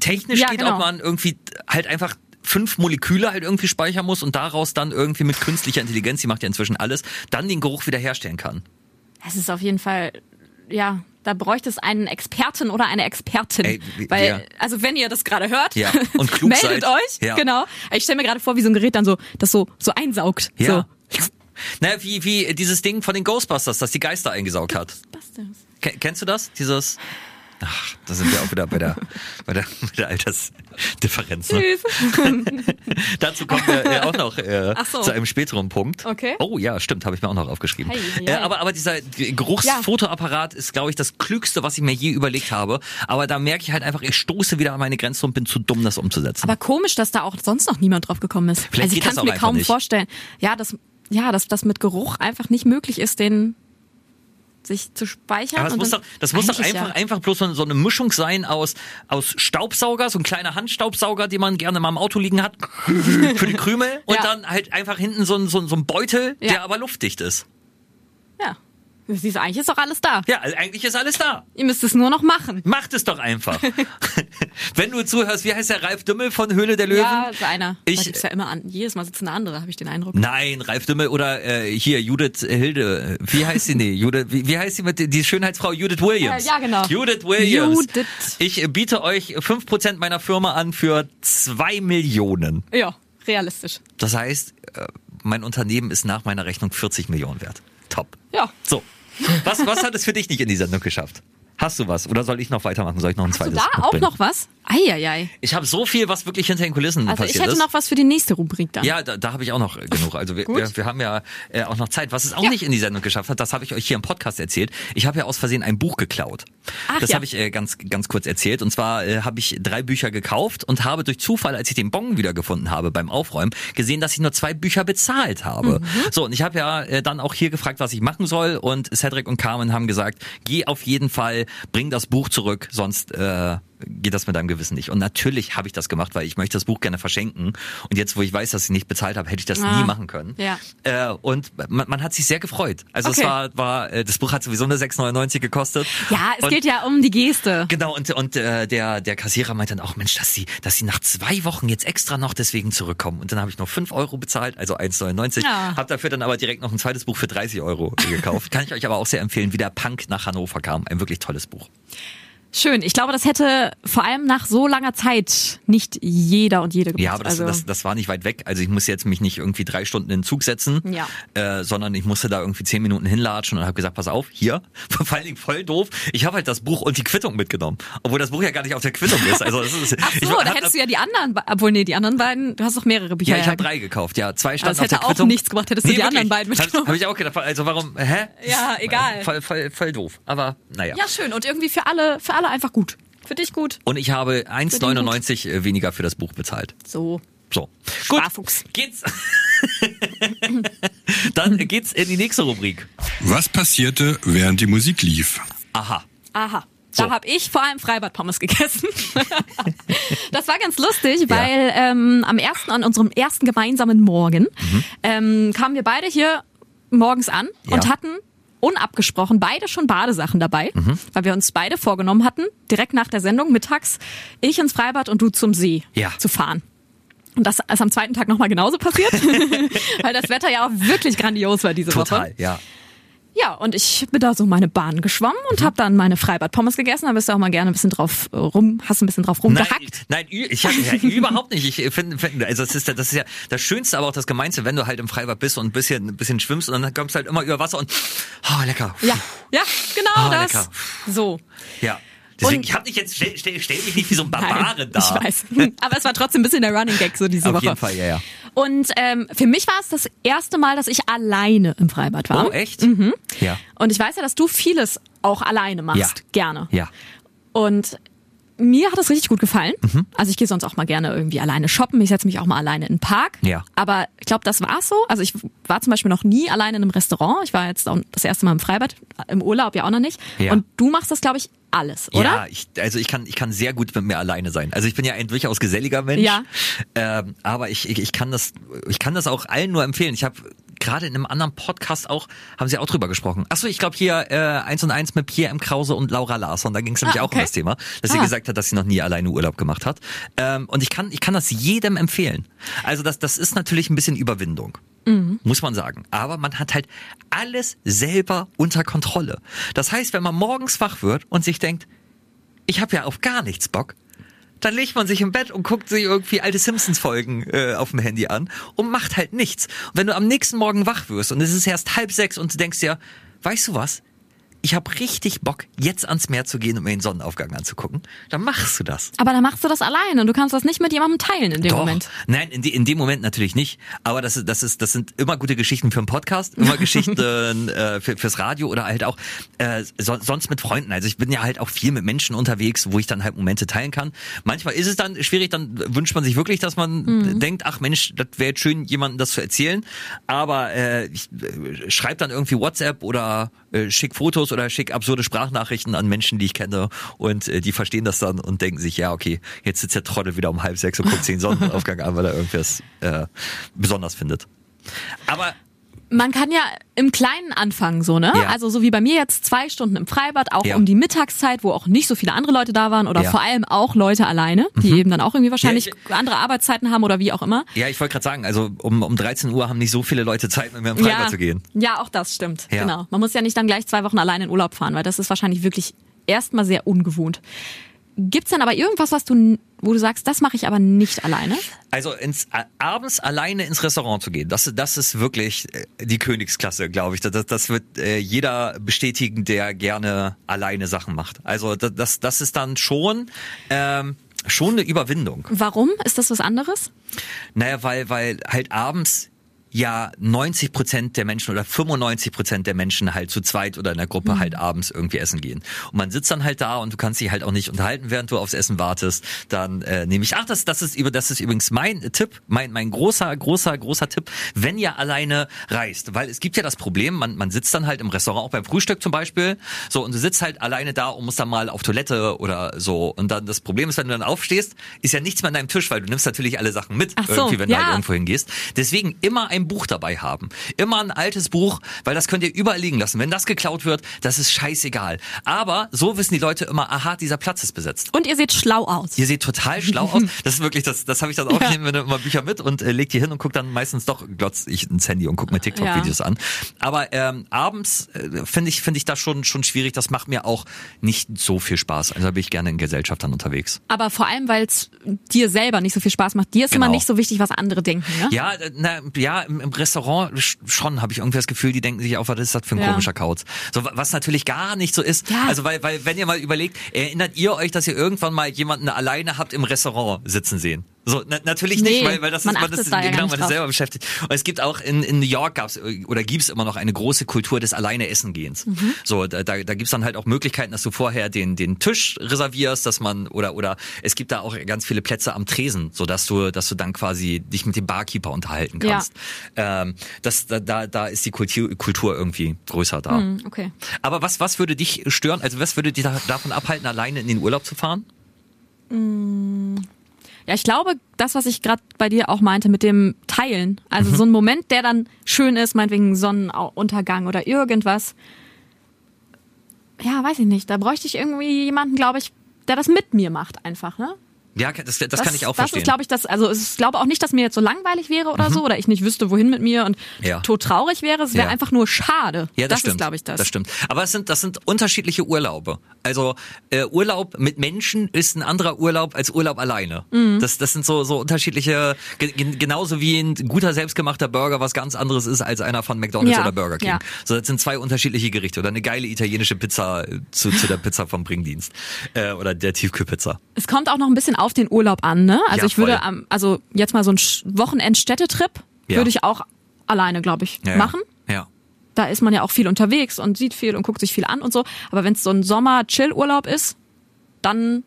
technisch Ja, geht, genau. ob man irgendwie halt einfach fünf Moleküle halt irgendwie speichern muss und daraus dann irgendwie mit künstlicher Intelligenz, die macht ja inzwischen alles, dann den Geruch wiederherstellen kann. Es ist auf jeden Fall, ja, da bräuchte es einen Experten oder eine Expertin. Ey, Weil, ja. also wenn ihr das gerade hört, Ja, und klug meldet seid. euch. Ja. Genau. Ich stelle mir gerade vor, wie so ein Gerät dann so, das so, so einsaugt. Ja. So. Naja, wie, wie dieses Ding von den Ghostbusters, das die Geister eingesaugt hat. Busters. Ken- Kennst du das? Dieses. Ach, da sind wir auch wieder bei der, bei der, bei der Altersdifferenz. Ne? Dazu kommen wir äh, auch noch äh, so. zu einem späteren Punkt. Okay. Oh ja, stimmt, habe ich mir auch noch aufgeschrieben. Hei, hei, Äh, aber, aber dieser Geruchsfotoapparat ist, glaube ich, das Klügste, was ich mir je überlegt habe. Aber da merke ich halt einfach, ich stoße wieder an meine Grenze und bin zu dumm, das umzusetzen. Aber komisch, dass da auch sonst noch niemand drauf gekommen ist. Vielleicht also ich kann das es mir kaum nicht. vorstellen. Ja, dass, ja, dass das mit Geruch einfach nicht möglich ist, den sich zu speichern. aber und muss doch, das muss doch einfach, ja. einfach bloß so, so eine Mischung sein aus, aus Staubsauger, so ein kleiner Handstaubsauger, den man gerne mal im Auto liegen hat, für die Krümel. Und Ja. dann halt einfach hinten so ein, so ein, so ein Beutel, Ja. der aber luftdicht ist. Ja. Siehst du, eigentlich ist doch alles da. Ja, also eigentlich ist alles da. Ihr müsst es nur noch machen. Macht es doch einfach. Wenn du zuhörst, wie heißt der Ralf Dümmel von Höhle der Löwen? Ja, so einer. Ich- gibt's ja immer an. Jedes Mal sitzt eine andere, habe ich den Eindruck. Nein, Ralf Dümmel oder äh, hier Judith Hilde. Wie heißt sie? Nee, Judith, wie, wie heißt sie mit die Schönheitsfrau Judith Williams? Äh, ja, genau. Judith Williams. Judith. Ich biete euch 5% meiner Firma an für 2 Millionen. Ja, realistisch. Das heißt, äh, mein Unternehmen ist nach meiner Rechnung 40 Millionen wert. Top. Ja. So. Was, was hat es für dich nicht in die Sendung geschafft? Hast du was? Oder soll ich noch weitermachen? Soll ich noch ein Hast du zweites da auch noch was? Eieiei. Ich habe so viel, was wirklich hinter den Kulissen Also passiert ich hätte ist. noch was für die nächste Rubrik dann. Ja, da, da habe ich auch noch genug. Also wir, wir, wir haben ja äh, auch noch Zeit. Was es auch Ja. nicht in die Sendung geschafft hat, das habe ich euch hier im Podcast erzählt. Ich habe ja aus Versehen ein Buch geklaut. Ach das ja. habe ich äh, ganz ganz kurz erzählt. Und zwar äh, habe ich drei Bücher gekauft und habe durch Zufall, als ich den Bon wiedergefunden habe beim Aufräumen, gesehen, dass ich nur zwei Bücher bezahlt habe. Mhm. So, und ich habe ja äh, dann auch hier gefragt, was ich machen soll. Und Cedric und Carmen haben gesagt, geh auf jeden Fall, bring das Buch zurück, sonst äh, geht das mit deinem Gewissen nicht. Und natürlich habe ich das gemacht, weil ich möchte das Buch gerne verschenken. Und jetzt, wo ich weiß, dass ich nicht bezahlt habe, hätte ich das Ah. nie machen können. Ja. Äh, und man, man hat sich sehr gefreut. Also Okay. es war, war äh, das Buch hat sowieso eine 6,99 gekostet. Ja, es und, geht ja um die Geste. Genau, und, und äh, der, der Kassierer meinte dann auch, Mensch, dass sie, dass sie nach zwei Wochen jetzt extra noch deswegen zurückkommen. Und dann habe ich noch 5 Euro bezahlt, also 1,99. Ja. Hab dafür dann aber direkt noch ein zweites Buch für 30 Euro gekauft. Kann ich euch aber auch sehr empfehlen, wie der Punk nach Hannover kam. Ein wirklich tolles Buch. Schön. Ich glaube, das hätte vor allem nach so langer Zeit nicht jeder und jede gemacht. Ja, aber das, also, das, das war nicht weit weg. Also ich musste jetzt mich nicht irgendwie drei Stunden in den Zug setzen, Ja. äh, sondern ich musste da irgendwie zehn Minuten hinlatschen und habe gesagt, pass auf, hier, vor allen Dingen voll doof. Ich habe halt das Buch und die Quittung mitgenommen, obwohl das Buch ja gar nicht auf der Quittung ist. Also das ist, Ach ich so, hab- da hättest du ja die anderen, obwohl nee, die anderen beiden, du hast doch mehrere Bücher. ja, ich habe drei gekauft. Ja, zwei standen das auf der hätte auch Quittung. nichts gebracht, hättest du die anderen beiden Habe mitgenommen. hab ich auch gedacht. Also warum? Hä? Ja, egal. Voll, voll, voll doof. Aber naja. Ja, schön. Und irgendwie für alle, für alle einfach gut. Für dich gut. Und ich habe 1,99 weniger für das Buch bezahlt. So. So. Gut. Sparfuchs. Geht's. Dann geht's in die nächste Rubrik. Was passierte, während die Musik lief? Aha. Aha. So. Da habe ich vor allem Freibad-Pommes gegessen. das war ganz lustig, weil ähm, am ersten, an unserem ersten gemeinsamen Morgen, ähm, kamen wir beide hier morgens an und Ja. hatten unabgesprochen beide schon Badesachen dabei, Mhm. weil wir uns beide vorgenommen hatten, direkt nach der Sendung mittags ich ins Freibad und du zum See Ja. zu fahren. Und das ist am zweiten Tag nochmal genauso passiert, weil das Wetter ja auch wirklich grandios war diese Woche. Total, ja. Ja, und ich bin da so meine Bahn geschwommen und Mhm. habe dann meine Freibad-Pommes gegessen. Da bist du auch mal gerne ein bisschen drauf äh, rum, hast ein bisschen drauf rumgehackt. Nein, nein, ich hab, ja, überhaupt nicht. Ich finde, find, also das ist, ja- das ist ja das Schönste, aber auch das Gemeinste, wenn du halt im Freibad bist und ein bisschen, ein bisschen schwimmst und dann kommst du halt immer über Wasser und, oh, lecker. Ja, ja, genau Ah, das. lecker. So. Ja. Deswegen, Und- ich hab dich jetzt, stell, stell, stell mich nicht wie so ein Barbare Nein, da. Ich weiß. Aber es war trotzdem ein bisschen der Running Gag so diese Auf Woche. jeden Fall, ja, ja. Und ähm, für mich war es das erste Mal, dass ich alleine im Freibad war. Oh, echt? Mhm. Ja. Und ich weiß ja, dass du vieles auch alleine machst. Ja. Gerne. Ja. Und mir hat es richtig gut gefallen. Mhm. Also ich gehe sonst auch mal gerne irgendwie alleine shoppen. Ich setze mich auch mal alleine in den Park. Ja. Aber ich glaube, das war's so. Also ich war zum Beispiel noch nie alleine in einem Restaurant. Ich war jetzt auch das erste Mal im Freibad, im Urlaub ja auch noch nicht. Ja. Und du machst das, glaube ich, alles, oder? Ja, ich, also ich kann, ich kann sehr gut mit mir alleine sein. Also ich bin ja ein durchaus geselliger Mensch. Ja. Ähm, aber ich, ich, ich kann das, ich kann das auch allen nur empfehlen. Ich habe gerade in einem anderen Podcast auch, haben sie auch drüber gesprochen. Achso, ich glaube hier äh, eins und eins mit Pierre M. Krause und Laura Larsson. Da ging es nämlich Ah, auch um okay. das Thema, dass sie Ah. gesagt hat, dass sie noch nie alleine Urlaub gemacht hat. Ähm, und ich kann, ich kann das jedem empfehlen. Also das, das ist natürlich ein bisschen Überwindung. Muss man sagen. Aber man hat halt alles selber unter Kontrolle. Das heißt, wenn man morgens wach wird und sich denkt, ich habe ja auf gar nichts Bock, dann legt man sich im Bett und guckt sich irgendwie alte Simpsons-Folgen äh, auf dem Handy an und macht halt nichts. Und wenn du am nächsten Morgen wach wirst und es ist erst halb sechs und du denkst dir, weißt du was? Ich habe richtig Bock, jetzt ans Meer zu gehen und mir den Sonnenaufgang anzugucken, dann machst du das. Aber dann machst du das alleine und du kannst das nicht mit jemandem teilen in dem Doch. Moment. Nein, in, in dem Moment natürlich nicht. Aber das ist, das ist, das sind immer gute Geschichten für einen Podcast, immer Geschichten äh, für, fürs Radio oder halt auch äh, so, sonst mit Freunden. Also ich bin ja halt auch viel mit Menschen unterwegs, wo ich dann halt Momente teilen kann. Manchmal ist es dann schwierig, dann wünscht man sich wirklich, dass man Mhm. denkt, ach Mensch, das wäre jetzt schön, jemandem das zu erzählen. Aber äh, ich äh, schreib dann irgendwie WhatsApp oder äh, schick Fotos oder schick absurde Sprachnachrichten an Menschen, die ich kenne und äh, die verstehen das dann und denken sich, ja okay, jetzt sitzt der Trottel wieder um halb sechs und guckt den Sonnenaufgang an, weil er irgendwas äh, besonders findet. Aber Man kann ja im Kleinen anfangen, so, ne? Ja. Also so wie bei mir jetzt zwei Stunden im Freibad, auch Ja. um die Mittagszeit, wo auch nicht so viele andere Leute da waren oder Ja. vor allem auch Leute alleine, die eben dann auch irgendwie wahrscheinlich Ja, andere Arbeitszeiten haben oder wie auch immer. ja, ich wollte gerade sagen, also um, um 13 Uhr haben nicht so viele Leute Zeit, mit mir im Freibad zu gehen. Ja, auch das stimmt. Ja. Genau. Man muss ja nicht dann gleich zwei Wochen alleine in Urlaub fahren, weil das ist wahrscheinlich wirklich erstmal sehr ungewohnt. Gibt's denn aber irgendwas, was du, wo du sagst, das mache ich aber nicht alleine? Also ins, abends alleine ins Restaurant zu gehen, das, das ist wirklich äh, die Königsklasse, glaube ich. Das, das wird äh, jeder bestätigen, der gerne alleine Sachen macht. Also das, das, das ist dann schon ähm, schon eine Überwindung. Warum? Ist das was anderes? Naja, weil, weil halt abends ja 90 Prozent der Menschen oder 95 Prozent der Menschen halt zu zweit oder in der Gruppe halt abends irgendwie essen gehen. Und man sitzt dann halt da und du kannst dich halt auch nicht unterhalten, während du aufs Essen wartest. Dann äh, nehme ich, ach, das, das ist über, das ist übrigens mein Tipp, mein, mein großer, großer, großer Tipp, wenn ihr alleine reist. Weil es gibt ja das Problem, man, man sitzt dann halt im Restaurant, auch beim Frühstück zum Beispiel, so und du sitzt halt alleine da und musst dann mal auf Toilette oder so. Und dann das Problem ist, wenn du dann aufstehst, ist ja nichts mehr an deinem Tisch, weil du nimmst natürlich alle Sachen mit, Ach so, irgendwie, wenn du ja. halt irgendwo hingehst. Deswegen immer ein Buch dabei haben. Immer ein altes Buch, weil das könnt ihr überall liegen lassen. Wenn das geklaut wird, das ist scheißegal. Aber so wissen die Leute immer, aha, dieser Platz ist besetzt. Und ihr seht schlau aus. Ihr seht total schlau aus. Das ist wirklich, das, das habe ich dann auch. Ich nehme immer Bücher mit und äh, leg die hin und guck dann meistens doch, glotz ich ins Handy und guck mir TikTok-Videos an. Aber ähm, abends äh, finde ich, finde ich das schon, schon schwierig. Das macht mir auch nicht so viel Spaß. Also da bin ich gerne in Gesellschaft dann unterwegs. Aber vor allem, weil es dir selber nicht so viel Spaß macht. Dir ist immer Genau. nicht so wichtig, was andere denken. Ne? Ja, äh, na, ja, im, im Restaurant sch- schon habe ich irgendwie das Gefühl, die denken sich auch, was ist das für ein Ja. komischer Kauz. So, wa- was natürlich gar nicht so ist. Ja. Also weil, weil, wenn ihr mal überlegt, erinnert ihr euch, dass ihr irgendwann mal jemanden alleine habt im Restaurant sitzen sehen? So, na, natürlich nicht, Nee, weil, weil das man ist, man achtet ist, da ja genau, man ist selber beschäftigt. Und es gibt auch in, in New York gab's oder gibt's immer noch eine große Kultur des alleine Essen gehens. Mhm. So, da, da, da gibt's dann halt auch Möglichkeiten, dass du vorher den, den Tisch reservierst, dass man, oder, oder es gibt da auch ganz viele Plätze am Tresen, so dass du, dass du dann quasi dich mit dem Barkeeper unterhalten Ja. kannst. Ähm, das, da, da, da ist die Kultur, Kultur irgendwie größer da. Hm, okay. Aber was, was würde dich stören? Also was würde dich da, davon abhalten, alleine in den Urlaub zu fahren? Ja, ich glaube, das, was ich gerade bei dir auch meinte mit dem Teilen, also Mhm. so ein Moment, der dann schön ist, meinetwegen Sonnenuntergang oder irgendwas. Ja, weiß ich nicht. Da bräuchte ich irgendwie jemanden, glaube ich, der das mit mir macht einfach, ne? Ja, das, das, kann ich auch das verstehen. Mhm. ist, glaube ich, das, also es ist, glaube auch nicht, dass mir jetzt so langweilig wäre oder so, oder ich nicht wüsste, wohin mit mir und Ja. tot traurig wäre. Es wäre Ja. einfach nur schade. Ja, das, das stimmt. ist, glaube ich, das. Das stimmt. Aber es sind, das sind unterschiedliche Urlaube. Also äh, Urlaub mit Menschen ist ein anderer Urlaub als Urlaub alleine. Mhm. Das, das sind so, so unterschiedliche, ge gen- genauso wie ein guter selbstgemachter Burger was ganz anderes ist als einer von McDonald's Ja, oder Burger King. So, das sind zwei unterschiedliche Gerichte. Oder eine geile italienische Pizza zu, zu der Pizza vom Bringdienst. Äh, oder der Tiefkühlpizza. Es kommt auch noch ein bisschen auf den Urlaub an, ne? Also Ja, ich würde voll. also jetzt mal so ein Wochenend-Städtetrip Ja. würde ich auch alleine, glaube ich, Ja, machen. Ja. Da ist man ja auch viel unterwegs und sieht viel und guckt sich viel an und so. Aber wenn es so ein Sommer-Chill-Urlaub ist, dann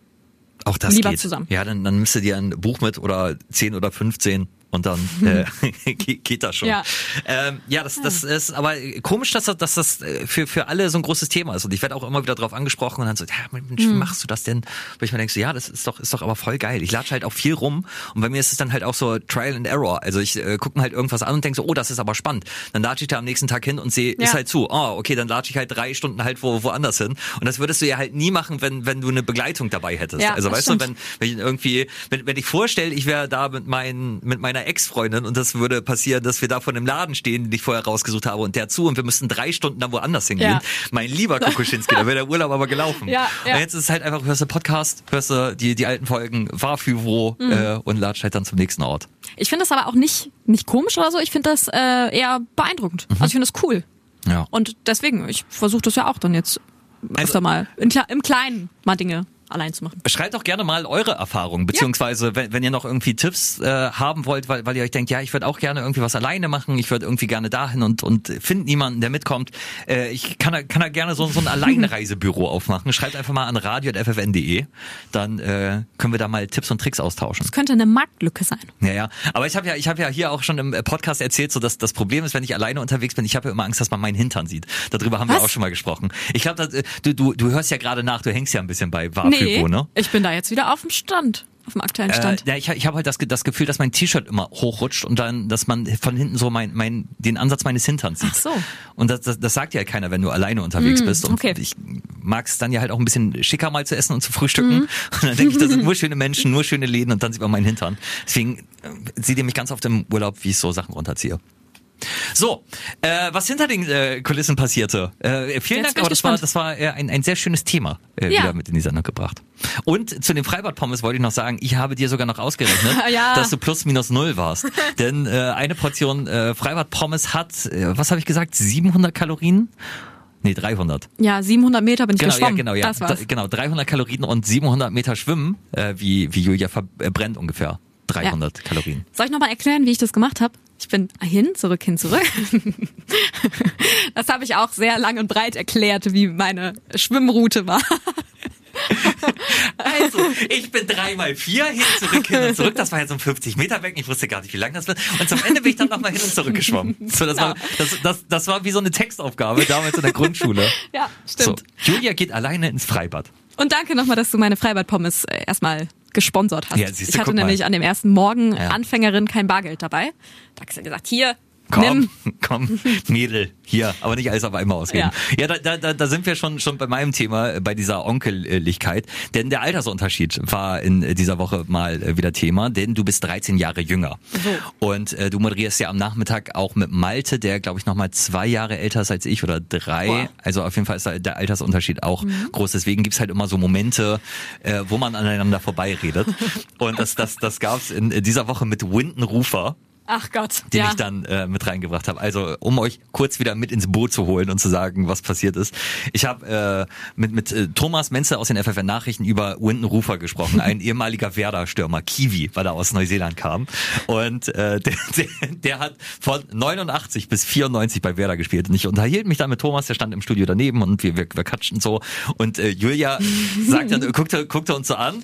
Auch das Lieber geht. zusammen. Ja, dann, dann nimmst du dir ein Buch mit oder 10 oder 15 und dann äh, geht das schon. Ja. ähm, ja das, das ist aber komisch, dass das, dass das äh, für, für alle so ein großes Thema ist. Und ich werde auch immer wieder drauf angesprochen und dann so, ja, Mensch, wie machst du das denn? Wo ich mir denke, so, ja, das ist doch, ist doch aber voll geil. Ich latsche halt auch viel rum und bei mir ist es dann halt auch so Trial and Error. Also ich äh, gucke mir halt irgendwas an und denke so, oh, das ist aber spannend. Dann latsche ich da am nächsten Tag hin und sehe, Ja. ist halt zu. Oh, okay, dann latsche ich halt drei Stunden halt wo, woanders hin. Und das würdest du ja halt nie machen, wenn, wenn du eine Begleitung dabei hättest. Ja, also weißt stimmt. du, wenn, wenn ich irgendwie, wenn, wenn ich vorstelle, ich wäre da mit, mein, mit meiner Ex-Freundin und das würde passieren, dass wir da vor einem Laden stehen, den ich vorher rausgesucht habe und der zu und wir müssten drei Stunden dann woanders hingehen. Ja. Mein lieber Kukuschinski, da wäre der Urlaub aber gelaufen. Ja, ja. Und jetzt ist es halt einfach, hörst du Podcast, hörst du die, die alten Folgen, war für wo Mhm. äh, und latscht halt dann zum nächsten Ort. ich finde das aber auch nicht, nicht komisch oder so. Ich finde das äh, eher beeindruckend. Also ich finde das cool. Ja. Und deswegen, ich versuche das ja auch dann jetzt öfter Also- mal in, Kle- im Kleinen mal Dinge allein zu machen. Schreibt doch gerne mal eure Erfahrungen, beziehungsweise wenn, wenn ihr noch irgendwie Tipps äh, haben wollt, weil, weil ihr euch denkt, ja, ich würde auch gerne irgendwie was alleine machen, ich würde irgendwie gerne dahin und, und finde niemanden, der mitkommt. Äh, ich kann da, kann da gerne so, so ein Alleinreisebüro aufmachen. Schreibt einfach mal an radio.ffn.de, dann äh, können wir da mal Tipps und Tricks austauschen. Das könnte eine Marktlücke sein. Ja, ja. Aber ich habe ja, ich habe ja hier auch schon im äh, Podcast erzählt, so dass das Problem ist, wenn ich alleine unterwegs bin, ich habe ja immer Angst, dass man meinen Hintern sieht. Darüber haben wir Was? auch schon mal gesprochen. Ich glaube, du, du, du hörst ja gerade nach, du hängst ja ein bisschen bei War wo, ne? ich bin da jetzt wieder auf dem Stand, auf dem aktuellen Äh, Stand. ja, ich, ich habe halt das, das Gefühl, dass mein T-Shirt immer hochrutscht und dann, dass man von hinten so mein, mein, den Ansatz meines Hinterns sieht. Ach so. Und das, das, das sagt ja keiner, wenn du alleine unterwegs bist. Und okay. ich mag es dann ja halt auch ein bisschen schicker mal zu essen und zu frühstücken. Mhm. Und dann denke ich, das sind nur schöne Menschen, nur schöne Läden und dann sieht man meinen Hintern. Deswegen äh, seht ihr mich ganz auf dem Urlaub, wie ich so Sachen runterziehe. So, äh, was hinter den äh, Kulissen passierte. Äh, vielen Jetzt Dank, aber das war, das war äh, ein, ein sehr schönes Thema äh, Ja. wieder mit in die Sendung gebracht. Und zu den Freibad-Pommes wollte ich noch sagen, ich habe dir sogar noch ausgerechnet, Ja. dass du plus minus null warst. Denn äh, eine Portion äh, Freibad-Pommes hat, äh, was habe ich gesagt, 700 Kalorien? Nee, 300. Ja, 700 Meter bin ich Genau, ja, geschwommen. genau, ja. Das war's. D- Genau, 300 Kalorien und 700 Meter Schwimmen, äh, wie, wie Julia verbrennt ungefähr. 300 Kalorien. Soll ich nochmal erklären, wie ich das gemacht habe? Ich bin hin, zurück, hin, zurück. Das habe ich auch sehr lang und breit erklärt, wie meine Schwimmroute war. Also, ich bin dreimal vier hin, zurück, hin und zurück. Das war jetzt um 50 Meter weg. Ich wusste gar nicht, wie lang das wird. Und zum Ende bin ich dann nochmal hin und zurück geschwommen. So, das, war, das, das, das war wie so eine Textaufgabe damals in der Grundschule. Ja, So, stimmt. Julia geht alleine ins Freibad. Und danke nochmal, dass du meine Freibad-Pommes äh, erstmal gesponsert hast. Ja, siehst du, ich hatte nämlich an dem ersten Morgen Ja. Anfängerin kein Bargeld dabei. Da hast du gesagt, hier, Komm, nimm. komm, Mädel, hier, aber nicht alles auf einmal ausgeben. Ja, da, da, da, da sind wir schon, schon bei meinem Thema, äh, bei dieser Onkeligkeit. Denn der Altersunterschied war in äh, dieser Woche mal äh, wieder Thema, denn du bist 13 Jahre jünger. Und äh, du moderierst ja am Nachmittag auch mit Malte, der, glaube ich, noch mal zwei Jahre älter ist als ich oder drei. Boah. Also auf jeden Fall ist da der Altersunterschied auch groß. Deswegen gibt's halt immer so Momente, äh, wo man aneinander vorbeiredet. Und das, das, das gab's in dieser Woche mit Winton Rufer Ach Gott. den ja. ich dann äh, mit reingebracht habe. Also um euch kurz wieder mit ins Boot zu holen und zu sagen, was passiert ist. Ich habe äh, mit, mit äh, Thomas Menzer aus den FFN Nachrichten über Winton Rufer gesprochen, ein ehemaliger Werder-Stürmer, Kiwi, weil er aus Neuseeland kam. Und äh, der, der, der hat von 89 bis 94 bei Werder gespielt. Und ich unterhielt mich dann mit Thomas, der stand im Studio daneben und wir, wir, wir katschten so. Und äh, Julia sagt dann, guckte, guckte uns so an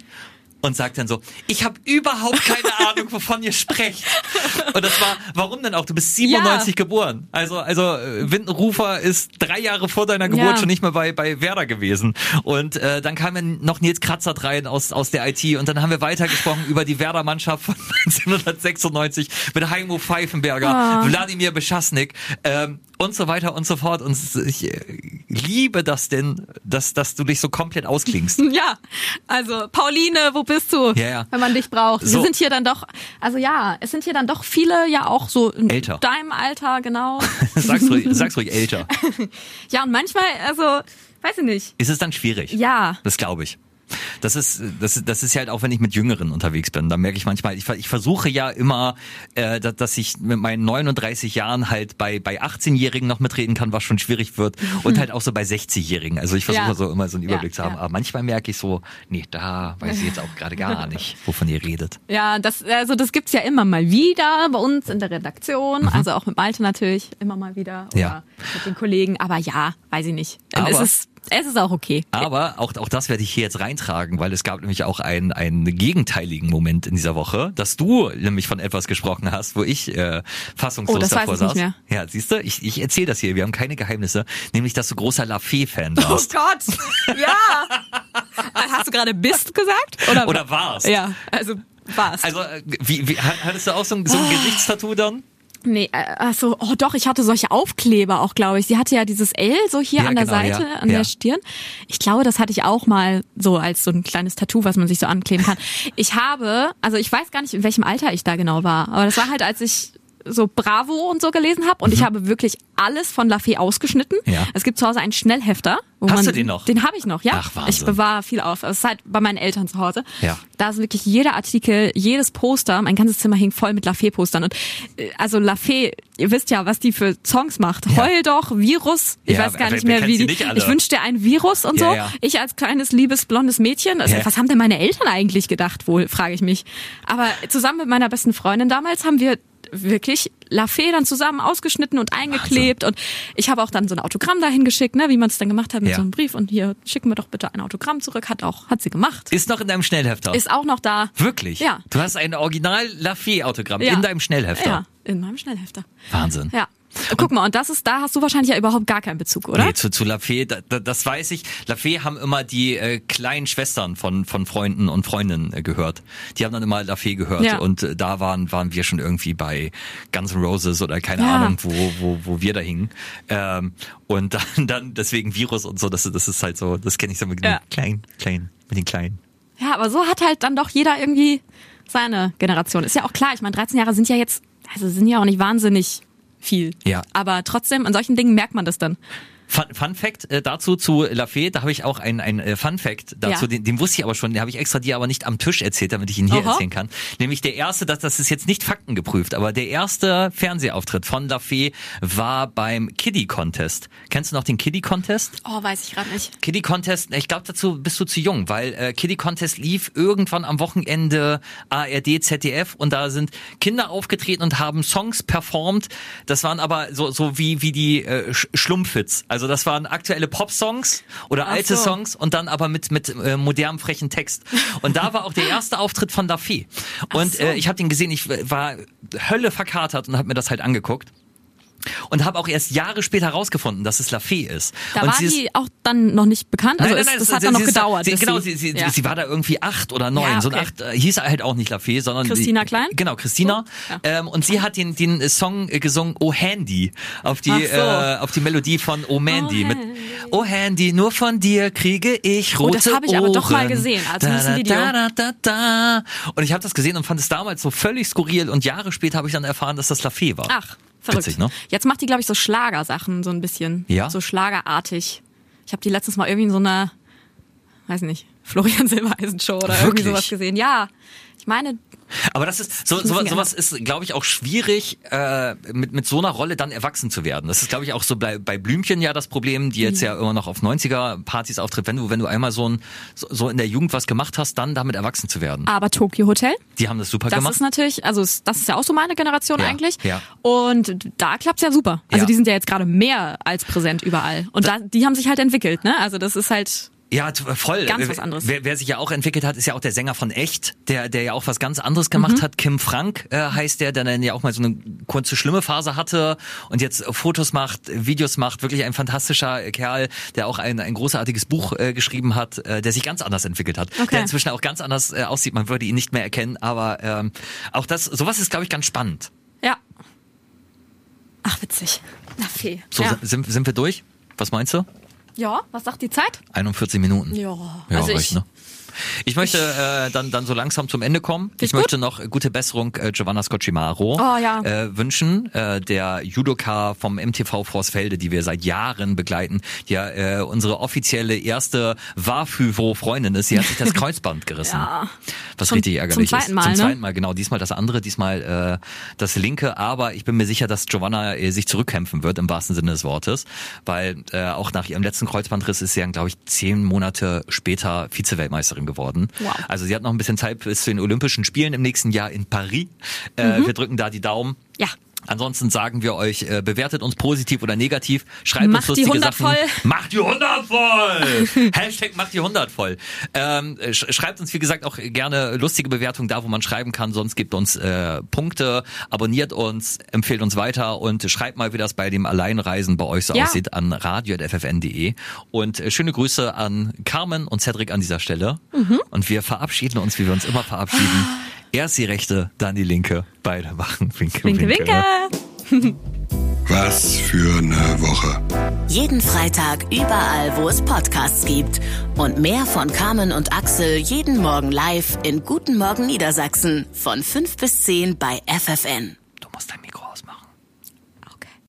und sagt dann so, ich habe überhaupt keine Ahnung, wovon ihr sprecht. Und das war, warum denn auch? Du bist 97 geboren. Also, also äh, Windenrufer ist drei Jahre vor deiner Geburt Ja. schon nicht mehr bei, bei Werder gewesen. Und äh, dann kam ja noch Nils Kratzert rein aus, aus der IT und dann haben wir weitergesprochen über die Werder-Mannschaft von 1996 mit Heimo Pfeifenberger, Ah. Wladimir Beschasnik ähm, und so weiter und so fort. Und ich äh, liebe das denn, dass, dass du dich so komplett ausklingst. Ja, also Pauline, wo bist du? Ja, ja. Wenn man dich braucht. So. Wir sind hier dann doch, also ja, es sind hier dann doch viele ja auch so in Älter. deinem Alter, genau. sag's, ruhig, sag's ruhig älter. ja, und manchmal, also, weiß ich nicht. Ist es dann schwierig? Ja. Das glaube ich. Das ist, das, das ist halt auch, wenn ich mit Jüngeren unterwegs bin. Da merke ich manchmal, ich, ich versuche ja immer, äh, dass, dass ich mit meinen 39 Jahren halt bei, bei 18-Jährigen noch mitreden kann, was schon schwierig wird. Und halt auch so bei 60-Jährigen. Also ich versuche Ja. so immer so einen Überblick Ja, zu haben. ja. Aber manchmal merke ich so, nee, da weiß ich jetzt auch gerade gar nicht, wovon ihr redet. Ja, das, also das gibt's ja immer mal wieder bei uns in der Redaktion, also auch mit Malte natürlich immer mal wieder oder Mhm. Ja. mit den Kollegen. Aber ja, weiß ich nicht. Aber- es ist, es ist auch okay. Aber auch, auch das werde ich hier jetzt reintragen, weil es gab nämlich auch einen, einen gegenteiligen Moment in dieser Woche, dass du nämlich von etwas gesprochen hast, wo ich äh, fassungslos Oh, das weiß davor ich nicht saß. mehr. Ja, siehst du, ich, ich erzähle das hier, wir haben keine Geheimnisse, nämlich dass du großer Lafay-Fan Oh warst. Gott, ja. Hast du gerade bist gesagt? Oder, Oder warst. Ja, also warst. Also, äh, wie, wie, hattest du auch so ein, so ein Gesichtstattoo dann? Nee, also, oh doch, ich hatte solche Aufkleber auch, glaube ich. Sie hatte ja dieses L so hier Ja, an der genau, Seite, ja, an ja. der Stirn. Ich glaube, das hatte ich auch mal so als so ein kleines Tattoo, was man sich so ankleben kann. Ich habe, also ich weiß gar nicht, in welchem Alter ich da genau war, aber das war halt, als ich so Bravo und so gelesen habe und ich habe wirklich alles von Lafay ausgeschnitten. Mhm. Ja. Es gibt zu Hause einen Schnellhefter. Hast man, du den noch? Den habe ich noch, ja. Ach, Wahnsinn. Ich bewahre viel auf. Es ist halt bei meinen Eltern zu Hause. Ja. Da ist wirklich jeder Artikel, jedes Poster, mein ganzes Zimmer hing voll mit Lafay-Postern. Und äh, also Lafay, ihr wisst ja, was die für Songs macht. Ja. Heul doch, Virus. Ich Ja, weiß gar nicht mehr, wie die. nicht? Ich wünschte ein Virus und so. ja. Ich als kleines, liebes, blondes Mädchen. Also. Was haben denn meine Eltern eigentlich gedacht, wohl, frage ich mich. Aber zusammen mit meiner besten Freundin damals haben wir wirklich Lafay dann zusammen ausgeschnitten und eingeklebt und ich habe auch dann so ein Autogramm dahin geschickt, ne, wie man es dann gemacht hat mit Ja. so einem Brief und hier schicken wir doch bitte ein Autogramm zurück, hat auch hat sie gemacht. Ist noch in deinem Schnellhefter. Ist auch noch da. Wirklich? Ja. Du hast ein Original Lafay-Autogramm Ja. in deinem Schnellhefter. Ja, in meinem Schnellhefter. Wahnsinn. Ja. Guck mal, und das ist, da hast du wahrscheinlich ja überhaupt gar keinen Bezug, oder? Nee, zu, zu Lafay, da, da, das weiß ich. Lafay haben immer die äh, kleinen Schwestern von, von Freunden und Freundinnen äh, gehört. Die haben dann immer Lafay gehört Ja. und äh, da waren, waren wir schon irgendwie bei Guns N' Roses oder keine Ja. Ahnung, wo, wo, wo wir da hingen. Ähm, und dann, dann deswegen Virus und so, das, das ist halt so, das kenne ich so mit den Ja. kleinen, kleinen, mit den kleinen. Ja, aber so hat halt dann doch jeder irgendwie seine Generation. Ist ja auch klar, ich meine, 13 Jahre sind ja jetzt, also sind ja auch nicht wahnsinnig viel. Ja. Aber trotzdem, an solchen Dingen merkt man das dann. Fun, Fun Fact äh, dazu zu Lafayette, da habe ich auch ein, ein äh, Fun Fact dazu, Ja. den, den wusste ich aber schon, den habe ich extra dir aber nicht am Tisch erzählt, damit ich ihn hier Aha. erzählen kann. Nämlich der erste, das, das ist jetzt nicht faktengeprüft, aber der erste Fernsehauftritt von Lafayette war beim Kiddie Contest. Kennst du noch den Kiddie Contest? Oh, weiß ich gerade nicht. Kiddie Contest, ich glaube dazu bist du zu jung, weil äh, Kiddie Contest lief irgendwann am Wochenende ARD, ZDF und da sind Kinder aufgetreten und haben Songs performt. Das waren aber so so wie wie die äh, Sch- Schlumpfhits. Also das waren aktuelle Popsongs oder Ach alte so. Songs und dann aber mit mit äh, modernem frechen Text. Und da war auch der erste Auftritt von Lafay. Und so. äh, ich habe den gesehen, ich war Hölle verkatert und habe mir das halt angeguckt. Und habe auch erst Jahre später herausgefunden, dass es Lafay ist. Da und war sie ist- die auch dann noch nicht bekannt. Also es, das hat sie- dann noch gedauert. Sie, genau, sie, sie, ja. sie war da irgendwie acht oder neun. Ja, So ein okay. acht äh, hieß halt auch nicht Lafay, sondern Christina die, Klein? Genau, Christina. Oh, ja. ähm, und sie hat den, den Song äh, gesungen Oh Handy auf die so. äh, auf die Melodie von Oh Mandy Oh mit Handy. Oh Handy, nur von dir kriege ich Oh, rote das habe ich aber doch mal gesehen, also im Video. Da, da, da, da. Und ich habe das gesehen und fand es damals so völlig skurril und Jahre später habe ich dann erfahren, dass das Lafay war. Ach, verrückt. Witzig, ne? Jetzt macht die, glaube ich, so Schlagersachen so ein bisschen. Ja? So schlagerartig. Ich habe die letztens mal irgendwie in so einer, weiß nicht, Florian Silbereisen Show oder irgendwie Wirklich? sowas gesehen. Ja, ich meine, Aber das ist so, muss sowas, ist, glaube ich, auch schwierig äh, mit mit so einer Rolle dann erwachsen zu werden. Das ist, glaube ich, auch so bei, bei Blümchen ja das Problem, die jetzt ja immer noch auf 90er Partys auftritt. Wenn du wenn du einmal so ein so, so in der Jugend was gemacht hast, dann damit erwachsen zu werden. aber Tokyo Hotel, Die haben das super das gemacht. ist natürlich, also das ist ja auch so meine Generation Ja, eigentlich. ja. Und da klappt's ja super. Also Ja. die sind ja jetzt gerade mehr als präsent überall. Und da, die haben sich halt entwickelt, ne? Also das ist halt, Ja, voll. Ganz was anderes. Wer, wer sich ja auch entwickelt hat, ist ja auch der Sänger von Echt, der, der ja auch was ganz anderes gemacht Mhm. hat. Kim Frank äh, heißt der, der dann ja auch mal so eine kurze schlimme Phase hatte und jetzt Fotos macht, Videos macht. Wirklich ein fantastischer Kerl, der auch ein, ein großartiges Buch äh, geschrieben hat, äh, der sich ganz anders entwickelt hat. Okay. Der inzwischen auch ganz anders äh, aussieht. Man würde ihn nicht mehr erkennen, aber ähm, auch das, sowas ist, glaube ich, ganz spannend. ja. Ach, witzig. Na, Fee. So, ja. sind, sind wir durch? Was meinst du? Ja, was sagt die Zeit? 41 Minuten. Ja, Ja, also reicht, ich, ne? Ich möchte äh, dann, dann so langsam zum Ende kommen. Ich gut. möchte noch gute Besserung äh, Giovanna Scocimaro Oh, ja. äh, wünschen, äh, der Judoka vom MTV Vorsfelde, die wir seit Jahren begleiten, die ja äh, unsere offizielle erste Wafüvo-Freundin ist. Sie hat sich das Kreuzband gerissen. Ja. Was Zum- richtig ärgerlich zum zweiten ist. Mal, zum ne? zweiten Mal, genau. Diesmal das andere, diesmal äh, das linke. Aber ich bin mir sicher, dass Giovanna äh, sich zurückkämpfen wird, im wahrsten Sinne des Wortes. Weil äh, auch nach ihrem letzten Kreuzbandriss ist sie dann, glaube ich, zehn Monate später Vize-Weltmeisterin geworden. Wow. Also sie hat noch ein bisschen Zeit bis zu den Olympischen Spielen im nächsten Jahr in Paris. Äh, Mhm. wir drücken da die Daumen. Ja. Ansonsten sagen wir euch, äh, bewertet uns positiv oder negativ, schreibt Macht uns die lustige 100 Sachen. voll. Macht die 100 voll! Hashtag macht die 100 voll. Ähm, sch schreibt uns, wie gesagt, auch gerne lustige Bewertungen da, wo man schreiben kann. Sonst gebt uns äh, Punkte, abonniert uns, empfehlt uns weiter und schreibt mal, wie das bei dem Alleinreisen bei euch so Ja. aussieht an radio.ffn.de. Und äh, schöne Grüße an Carmen und Cedric an dieser Stelle. Mhm. Und wir verabschieden uns, wie wir uns immer verabschieden. Erst die rechte, dann die linke. Beide machen Winke, Winke, Winke. winke. Was für eine Woche. Jeden Freitag überall, wo es Podcasts gibt. Und mehr von Carmen und Axel jeden Morgen live in Guten Morgen Niedersachsen von 5 bis 10 bei FFN.